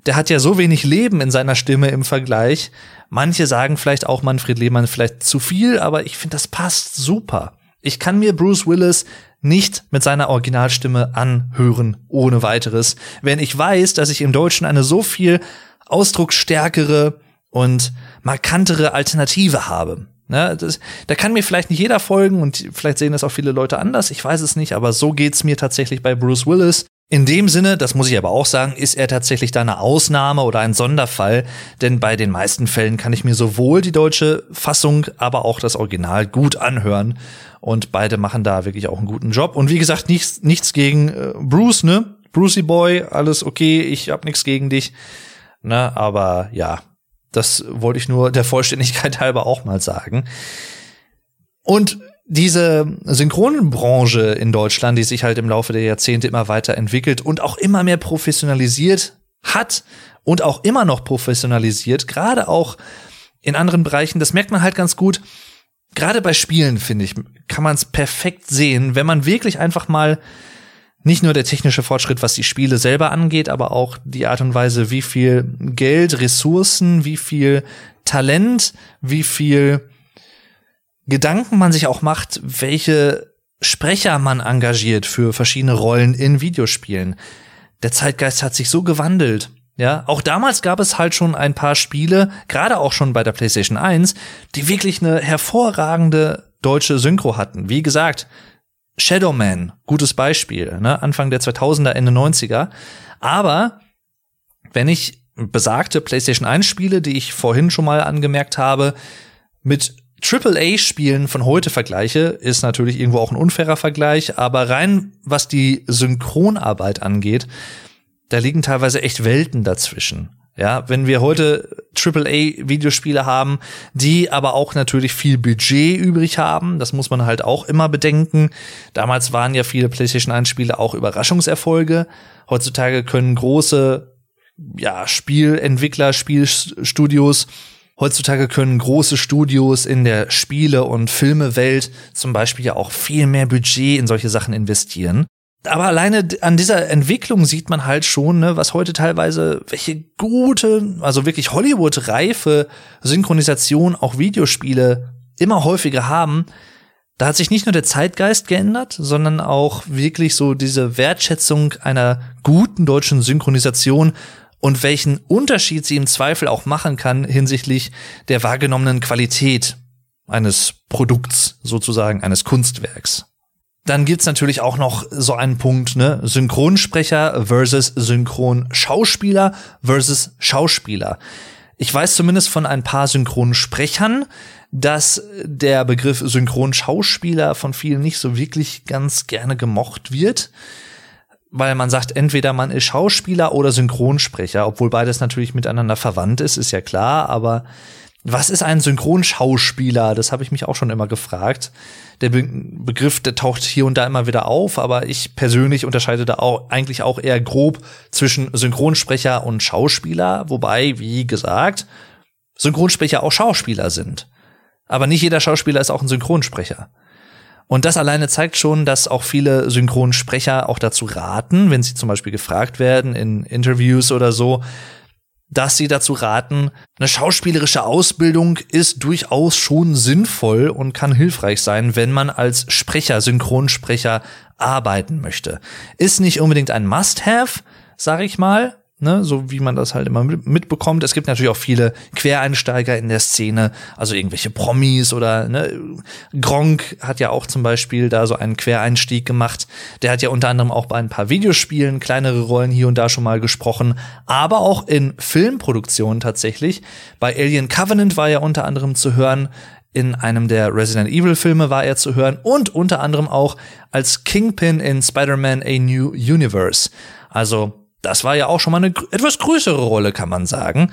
der hat ja so wenig Leben in seiner Stimme im Vergleich. Manche sagen vielleicht auch Manfred Lehmann vielleicht zu viel, aber ich finde, das passt super. Ich kann mir Bruce Willis nicht mit seiner Originalstimme anhören, ohne weiteres, wenn ich weiß, dass ich im Deutschen eine so viel ausdrucksstärkere und markantere Alternative habe. Ne, das, da kann mir vielleicht nicht jeder folgen und vielleicht sehen das auch viele Leute anders, ich weiß es nicht, aber so geht's mir tatsächlich bei Bruce Willis. In dem Sinne, das muss ich aber auch sagen, ist er tatsächlich da eine Ausnahme oder ein Sonderfall, denn bei den meisten Fällen kann ich mir sowohl die deutsche Fassung, aber auch das Original gut anhören und beide machen da wirklich auch einen guten Job und wie gesagt, nichts nichts gegen äh, Bruce, ne? Brucey Boy, alles okay, ich hab nichts gegen dich, ne, aber ja, das wollte ich nur der Vollständigkeit halber auch mal sagen. Und diese Synchronbranche in Deutschland, die sich halt im Laufe der Jahrzehnte immer weiter entwickelt und auch immer mehr professionalisiert hat und auch immer noch professionalisiert, gerade auch in anderen Bereichen, das merkt man halt ganz gut. Gerade bei Spielen, finde ich, kann man es perfekt sehen, wenn man wirklich einfach mal nicht nur der technische Fortschritt, was die Spiele selber angeht, aber auch die Art und Weise, wie viel Geld, Ressourcen, wie viel Talent, wie viel Gedanken man sich auch macht, welche Sprecher man engagiert für verschiedene Rollen in Videospielen. Der Zeitgeist hat sich so gewandelt. Ja, auch damals gab es halt schon ein paar Spiele, gerade auch schon bei der PlayStation 1, die wirklich eine hervorragende deutsche Synchro hatten. Wie gesagt, Shadowman, gutes Beispiel, ne? Anfang der 2000er, Ende 90er. Aber wenn ich besagte PlayStation 1 Spiele, die ich vorhin schon mal angemerkt habe, mit AAA-Spielen von heute vergleiche, ist natürlich irgendwo auch ein unfairer Vergleich, aber rein was die Synchronarbeit angeht, da liegen teilweise echt Welten dazwischen. Ja, wenn wir heute AAA-Videospiele haben, die aber auch natürlich viel Budget übrig haben, das muss man halt auch immer bedenken. Damals waren ja viele PlayStation 1-Spiele auch Überraschungserfolge. Heutzutage können große ja, Spielentwickler, Spielstudios Heutzutage können große Studios in der Spiele- und Filmewelt zum Beispiel ja auch viel mehr Budget in solche Sachen investieren. Aber alleine an dieser Entwicklung sieht man halt schon, ne, was heute teilweise, welche gute, also wirklich Hollywood-reife Synchronisation auch Videospiele immer häufiger haben. Da hat sich nicht nur der Zeitgeist geändert, sondern auch wirklich so diese Wertschätzung einer guten deutschen Synchronisation und welchen Unterschied sie im Zweifel auch machen kann hinsichtlich der wahrgenommenen Qualität eines Produkts, sozusagen eines Kunstwerks. Dann gibt's natürlich auch noch so einen Punkt, ne? Synchronsprecher versus Synchronschauspieler versus Schauspieler. Ich weiß zumindest von ein paar Synchronsprechern, dass der Begriff Synchronschauspieler von vielen nicht so wirklich ganz gerne gemocht wird weil man sagt, entweder man ist Schauspieler oder Synchronsprecher, obwohl beides natürlich miteinander verwandt ist, ist ja klar, aber was ist ein Synchronschauspieler? Das habe ich mich auch schon immer gefragt. Der Be Begriff, der taucht hier und da immer wieder auf, aber ich persönlich unterscheide da auch eigentlich auch eher grob zwischen Synchronsprecher und Schauspieler, wobei, wie gesagt, Synchronsprecher auch Schauspieler sind. Aber nicht jeder Schauspieler ist auch ein Synchronsprecher. Und das alleine zeigt schon, dass auch viele Synchronsprecher auch dazu raten, wenn sie zum Beispiel gefragt werden in Interviews oder so, dass sie dazu raten, eine schauspielerische Ausbildung ist durchaus schon sinnvoll und kann hilfreich sein, wenn man als Sprecher, Synchronsprecher arbeiten möchte. Ist nicht unbedingt ein Must-Have, sag ich mal, ne, so wie man das halt immer mitbekommt. Es gibt natürlich auch viele Quereinsteiger in der Szene, also irgendwelche Promis oder ne, Gronk hat ja auch zum Beispiel da so einen Quereinstieg gemacht. Der hat ja unter anderem auch bei ein paar Videospielen kleinere Rollen hier und da schon mal gesprochen, aber auch in Filmproduktionen tatsächlich. Bei Alien Covenant war er unter anderem zu hören. In einem der Resident Evil Filme war er zu hören und unter anderem auch als Kingpin in Spider-Man A New Universe. Also das war ja auch schon mal eine etwas größere Rolle, kann man sagen.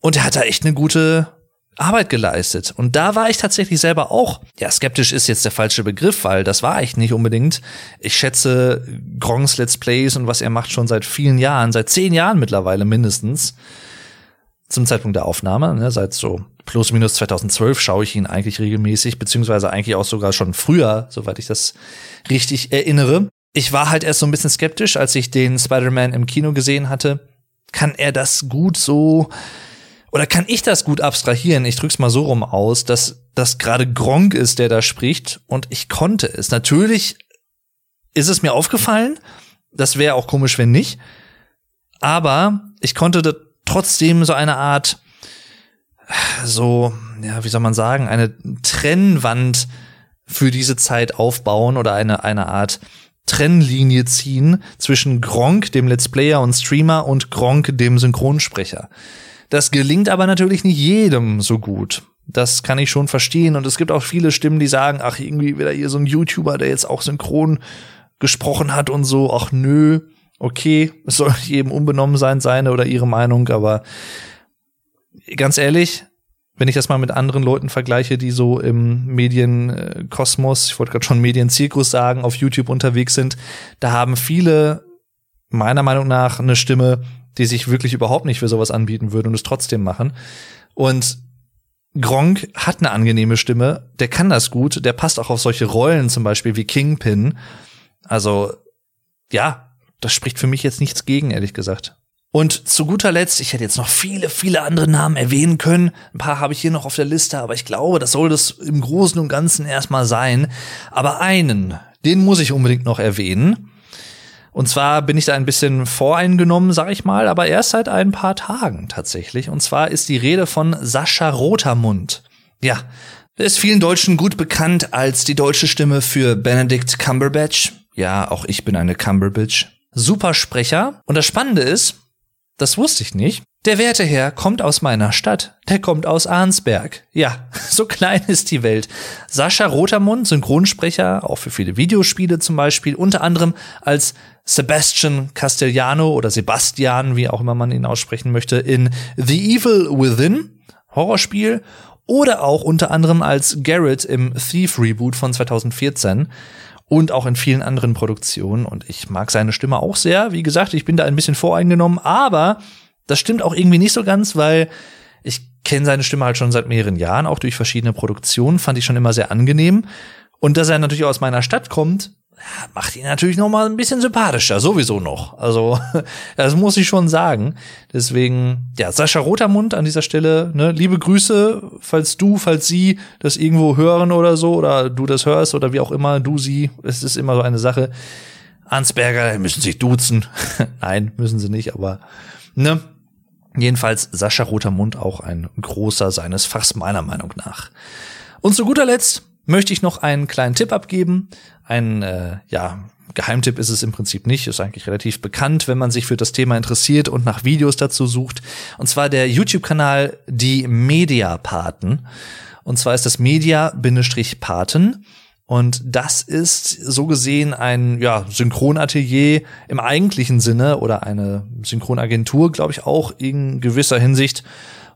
Und er hat da echt eine gute Arbeit geleistet. Und da war ich tatsächlich selber auch, ja, skeptisch ist jetzt der falsche Begriff, weil das war ich nicht unbedingt. Ich schätze Gronks Let's Plays und was er macht schon seit vielen Jahren, seit zehn Jahren mittlerweile mindestens. Zum Zeitpunkt der Aufnahme, ne, seit so plus minus 2012 schaue ich ihn eigentlich regelmäßig, beziehungsweise eigentlich auch sogar schon früher, soweit ich das richtig erinnere ich war halt erst so ein bisschen skeptisch, als ich den Spider-Man im Kino gesehen hatte. Kann er das gut so oder kann ich das gut abstrahieren? Ich drück's mal so rum aus, dass das gerade Gronk ist, der da spricht und ich konnte es. Natürlich ist es mir aufgefallen. Das wäre auch komisch, wenn nicht. Aber ich konnte trotzdem so eine Art so, ja, wie soll man sagen, eine Trennwand für diese Zeit aufbauen oder eine, eine Art Trennlinie ziehen zwischen Gronk, dem Let's Player und Streamer, und Gronk, dem Synchronsprecher. Das gelingt aber natürlich nicht jedem so gut. Das kann ich schon verstehen. Und es gibt auch viele Stimmen, die sagen, ach, irgendwie wieder hier so ein YouTuber, der jetzt auch synchron gesprochen hat und so. Ach nö, okay, es soll jedem unbenommen sein, seine oder ihre Meinung, aber ganz ehrlich, wenn ich das mal mit anderen Leuten vergleiche, die so im Medienkosmos, ich wollte gerade schon Medienzirkus sagen, auf YouTube unterwegs sind, da haben viele meiner Meinung nach eine Stimme, die sich wirklich überhaupt nicht für sowas anbieten würde und es trotzdem machen. Und Gronk hat eine angenehme Stimme, der kann das gut, der passt auch auf solche Rollen, zum Beispiel wie Kingpin. Also, ja, das spricht für mich jetzt nichts gegen, ehrlich gesagt. Und zu guter Letzt, ich hätte jetzt noch viele, viele andere Namen erwähnen können. Ein paar habe ich hier noch auf der Liste, aber ich glaube, das soll das im Großen und Ganzen erstmal sein. Aber einen, den muss ich unbedingt noch erwähnen. Und zwar bin ich da ein bisschen voreingenommen, sag ich mal, aber erst seit ein paar Tagen tatsächlich. Und zwar ist die Rede von Sascha Rotermund. Ja, ist vielen Deutschen gut bekannt als die deutsche Stimme für Benedict Cumberbatch. Ja, auch ich bin eine Cumberbatch. Super Sprecher. Und das Spannende ist, das wusste ich nicht. Der werte Herr kommt aus meiner Stadt. Der kommt aus Arnsberg. Ja, so klein ist die Welt. Sascha Rotermund, Synchronsprecher, auch für viele Videospiele zum Beispiel, unter anderem als Sebastian Castellano oder Sebastian, wie auch immer man ihn aussprechen möchte, in The Evil Within, Horrorspiel, oder auch unter anderem als Garrett im Thief Reboot von 2014 und auch in vielen anderen Produktionen. Und ich mag seine Stimme auch sehr. Wie gesagt, ich bin da ein bisschen voreingenommen, aber das stimmt auch irgendwie nicht so ganz, weil ich kenne seine Stimme halt schon seit mehreren Jahren, auch durch verschiedene Produktionen, fand ich schon immer sehr angenehm. Und dass er natürlich aus meiner Stadt kommt, macht ihn natürlich noch mal ein bisschen sympathischer, sowieso noch. Also, das muss ich schon sagen. Deswegen, ja, Sascha Rotermund an dieser Stelle, ne, liebe Grüße, falls du, falls sie das irgendwo hören oder so, oder du das hörst oder wie auch immer, du, sie, es ist immer so eine Sache. Ansberger müssen sich duzen. Nein, müssen sie nicht, aber, ne. Jedenfalls Sascha Rotermund auch ein großer seines Fachs meiner Meinung nach. Und zu guter Letzt möchte ich noch einen kleinen Tipp abgeben. Ein, äh, ja, Geheimtipp ist es im Prinzip nicht, ist eigentlich relativ bekannt, wenn man sich für das Thema interessiert und nach Videos dazu sucht. Und zwar der YouTube-Kanal Die Mediapaten. Und zwar ist das Media-Paten. Und das ist so gesehen ein ja, Synchronatelier im eigentlichen Sinne oder eine Synchronagentur, glaube ich, auch in gewisser Hinsicht.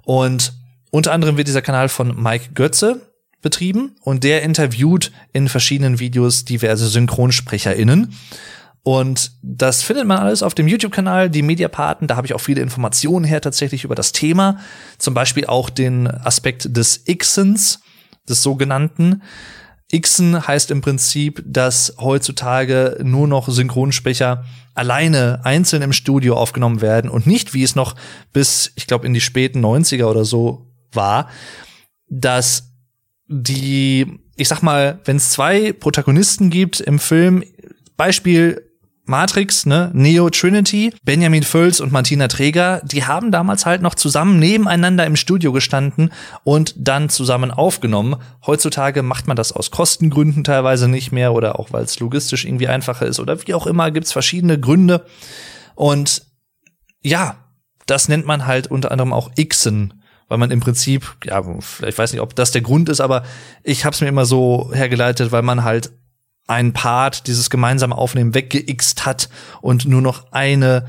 Und unter anderem wird dieser Kanal von Mike Götze betrieben und der interviewt in verschiedenen Videos diverse SynchronsprecherInnen. Und das findet man alles auf dem YouTube-Kanal, die Mediapaten. Da habe ich auch viele Informationen her tatsächlich über das Thema. Zum Beispiel auch den Aspekt des Xens, des sogenannten. Xen heißt im Prinzip, dass heutzutage nur noch Synchronsprecher alleine einzeln im Studio aufgenommen werden und nicht, wie es noch bis, ich glaube, in die späten 90er oder so war, dass die, ich sag mal, wenn es zwei Protagonisten gibt im Film, Beispiel Matrix, ne, Neo Trinity, Benjamin Völz und Martina Träger, die haben damals halt noch zusammen nebeneinander im Studio gestanden und dann zusammen aufgenommen. Heutzutage macht man das aus Kostengründen teilweise nicht mehr oder auch weil es logistisch irgendwie einfacher ist oder wie auch immer, gibt's verschiedene Gründe. Und ja, das nennt man halt unter anderem auch Xen, weil man im Prinzip, ja, ich weiß nicht, ob das der Grund ist, aber ich habe es mir immer so hergeleitet, weil man halt einen Part, dieses gemeinsame Aufnehmen weggeixt hat und nur noch eine,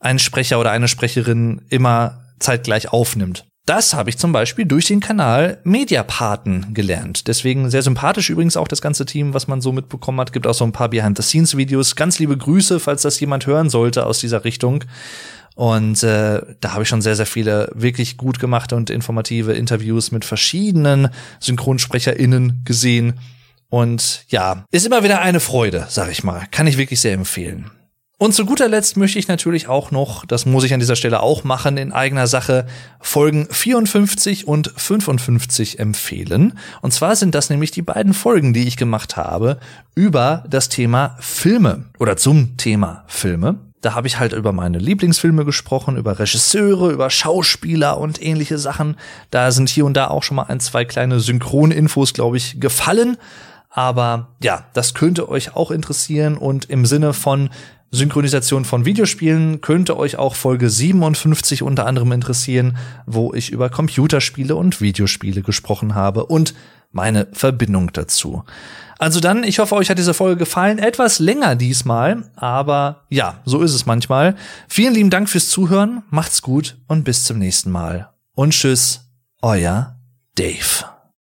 ein Sprecher oder eine Sprecherin immer zeitgleich aufnimmt. Das habe ich zum Beispiel durch den Kanal Mediapaten gelernt. Deswegen sehr sympathisch übrigens auch das ganze Team, was man so mitbekommen hat. Gibt auch so ein paar Behind-the-Scenes-Videos. Ganz liebe Grüße, falls das jemand hören sollte aus dieser Richtung. Und äh, da habe ich schon sehr, sehr viele wirklich gut gemachte und informative Interviews mit verschiedenen SynchronsprecherInnen gesehen und ja, ist immer wieder eine Freude, sag ich mal. Kann ich wirklich sehr empfehlen. Und zu guter Letzt möchte ich natürlich auch noch, das muss ich an dieser Stelle auch machen, in eigener Sache Folgen 54 und 55 empfehlen. Und zwar sind das nämlich die beiden Folgen, die ich gemacht habe über das Thema Filme oder zum Thema Filme. Da habe ich halt über meine Lieblingsfilme gesprochen, über Regisseure, über Schauspieler und ähnliche Sachen. Da sind hier und da auch schon mal ein, zwei kleine Synchroninfos, glaube ich, gefallen. Aber ja, das könnte euch auch interessieren und im Sinne von Synchronisation von Videospielen könnte euch auch Folge 57 unter anderem interessieren, wo ich über Computerspiele und Videospiele gesprochen habe und meine Verbindung dazu. Also dann, ich hoffe, euch hat diese Folge gefallen. Etwas länger diesmal, aber ja, so ist es manchmal. Vielen lieben Dank fürs Zuhören, macht's gut und bis zum nächsten Mal. Und tschüss, euer Dave.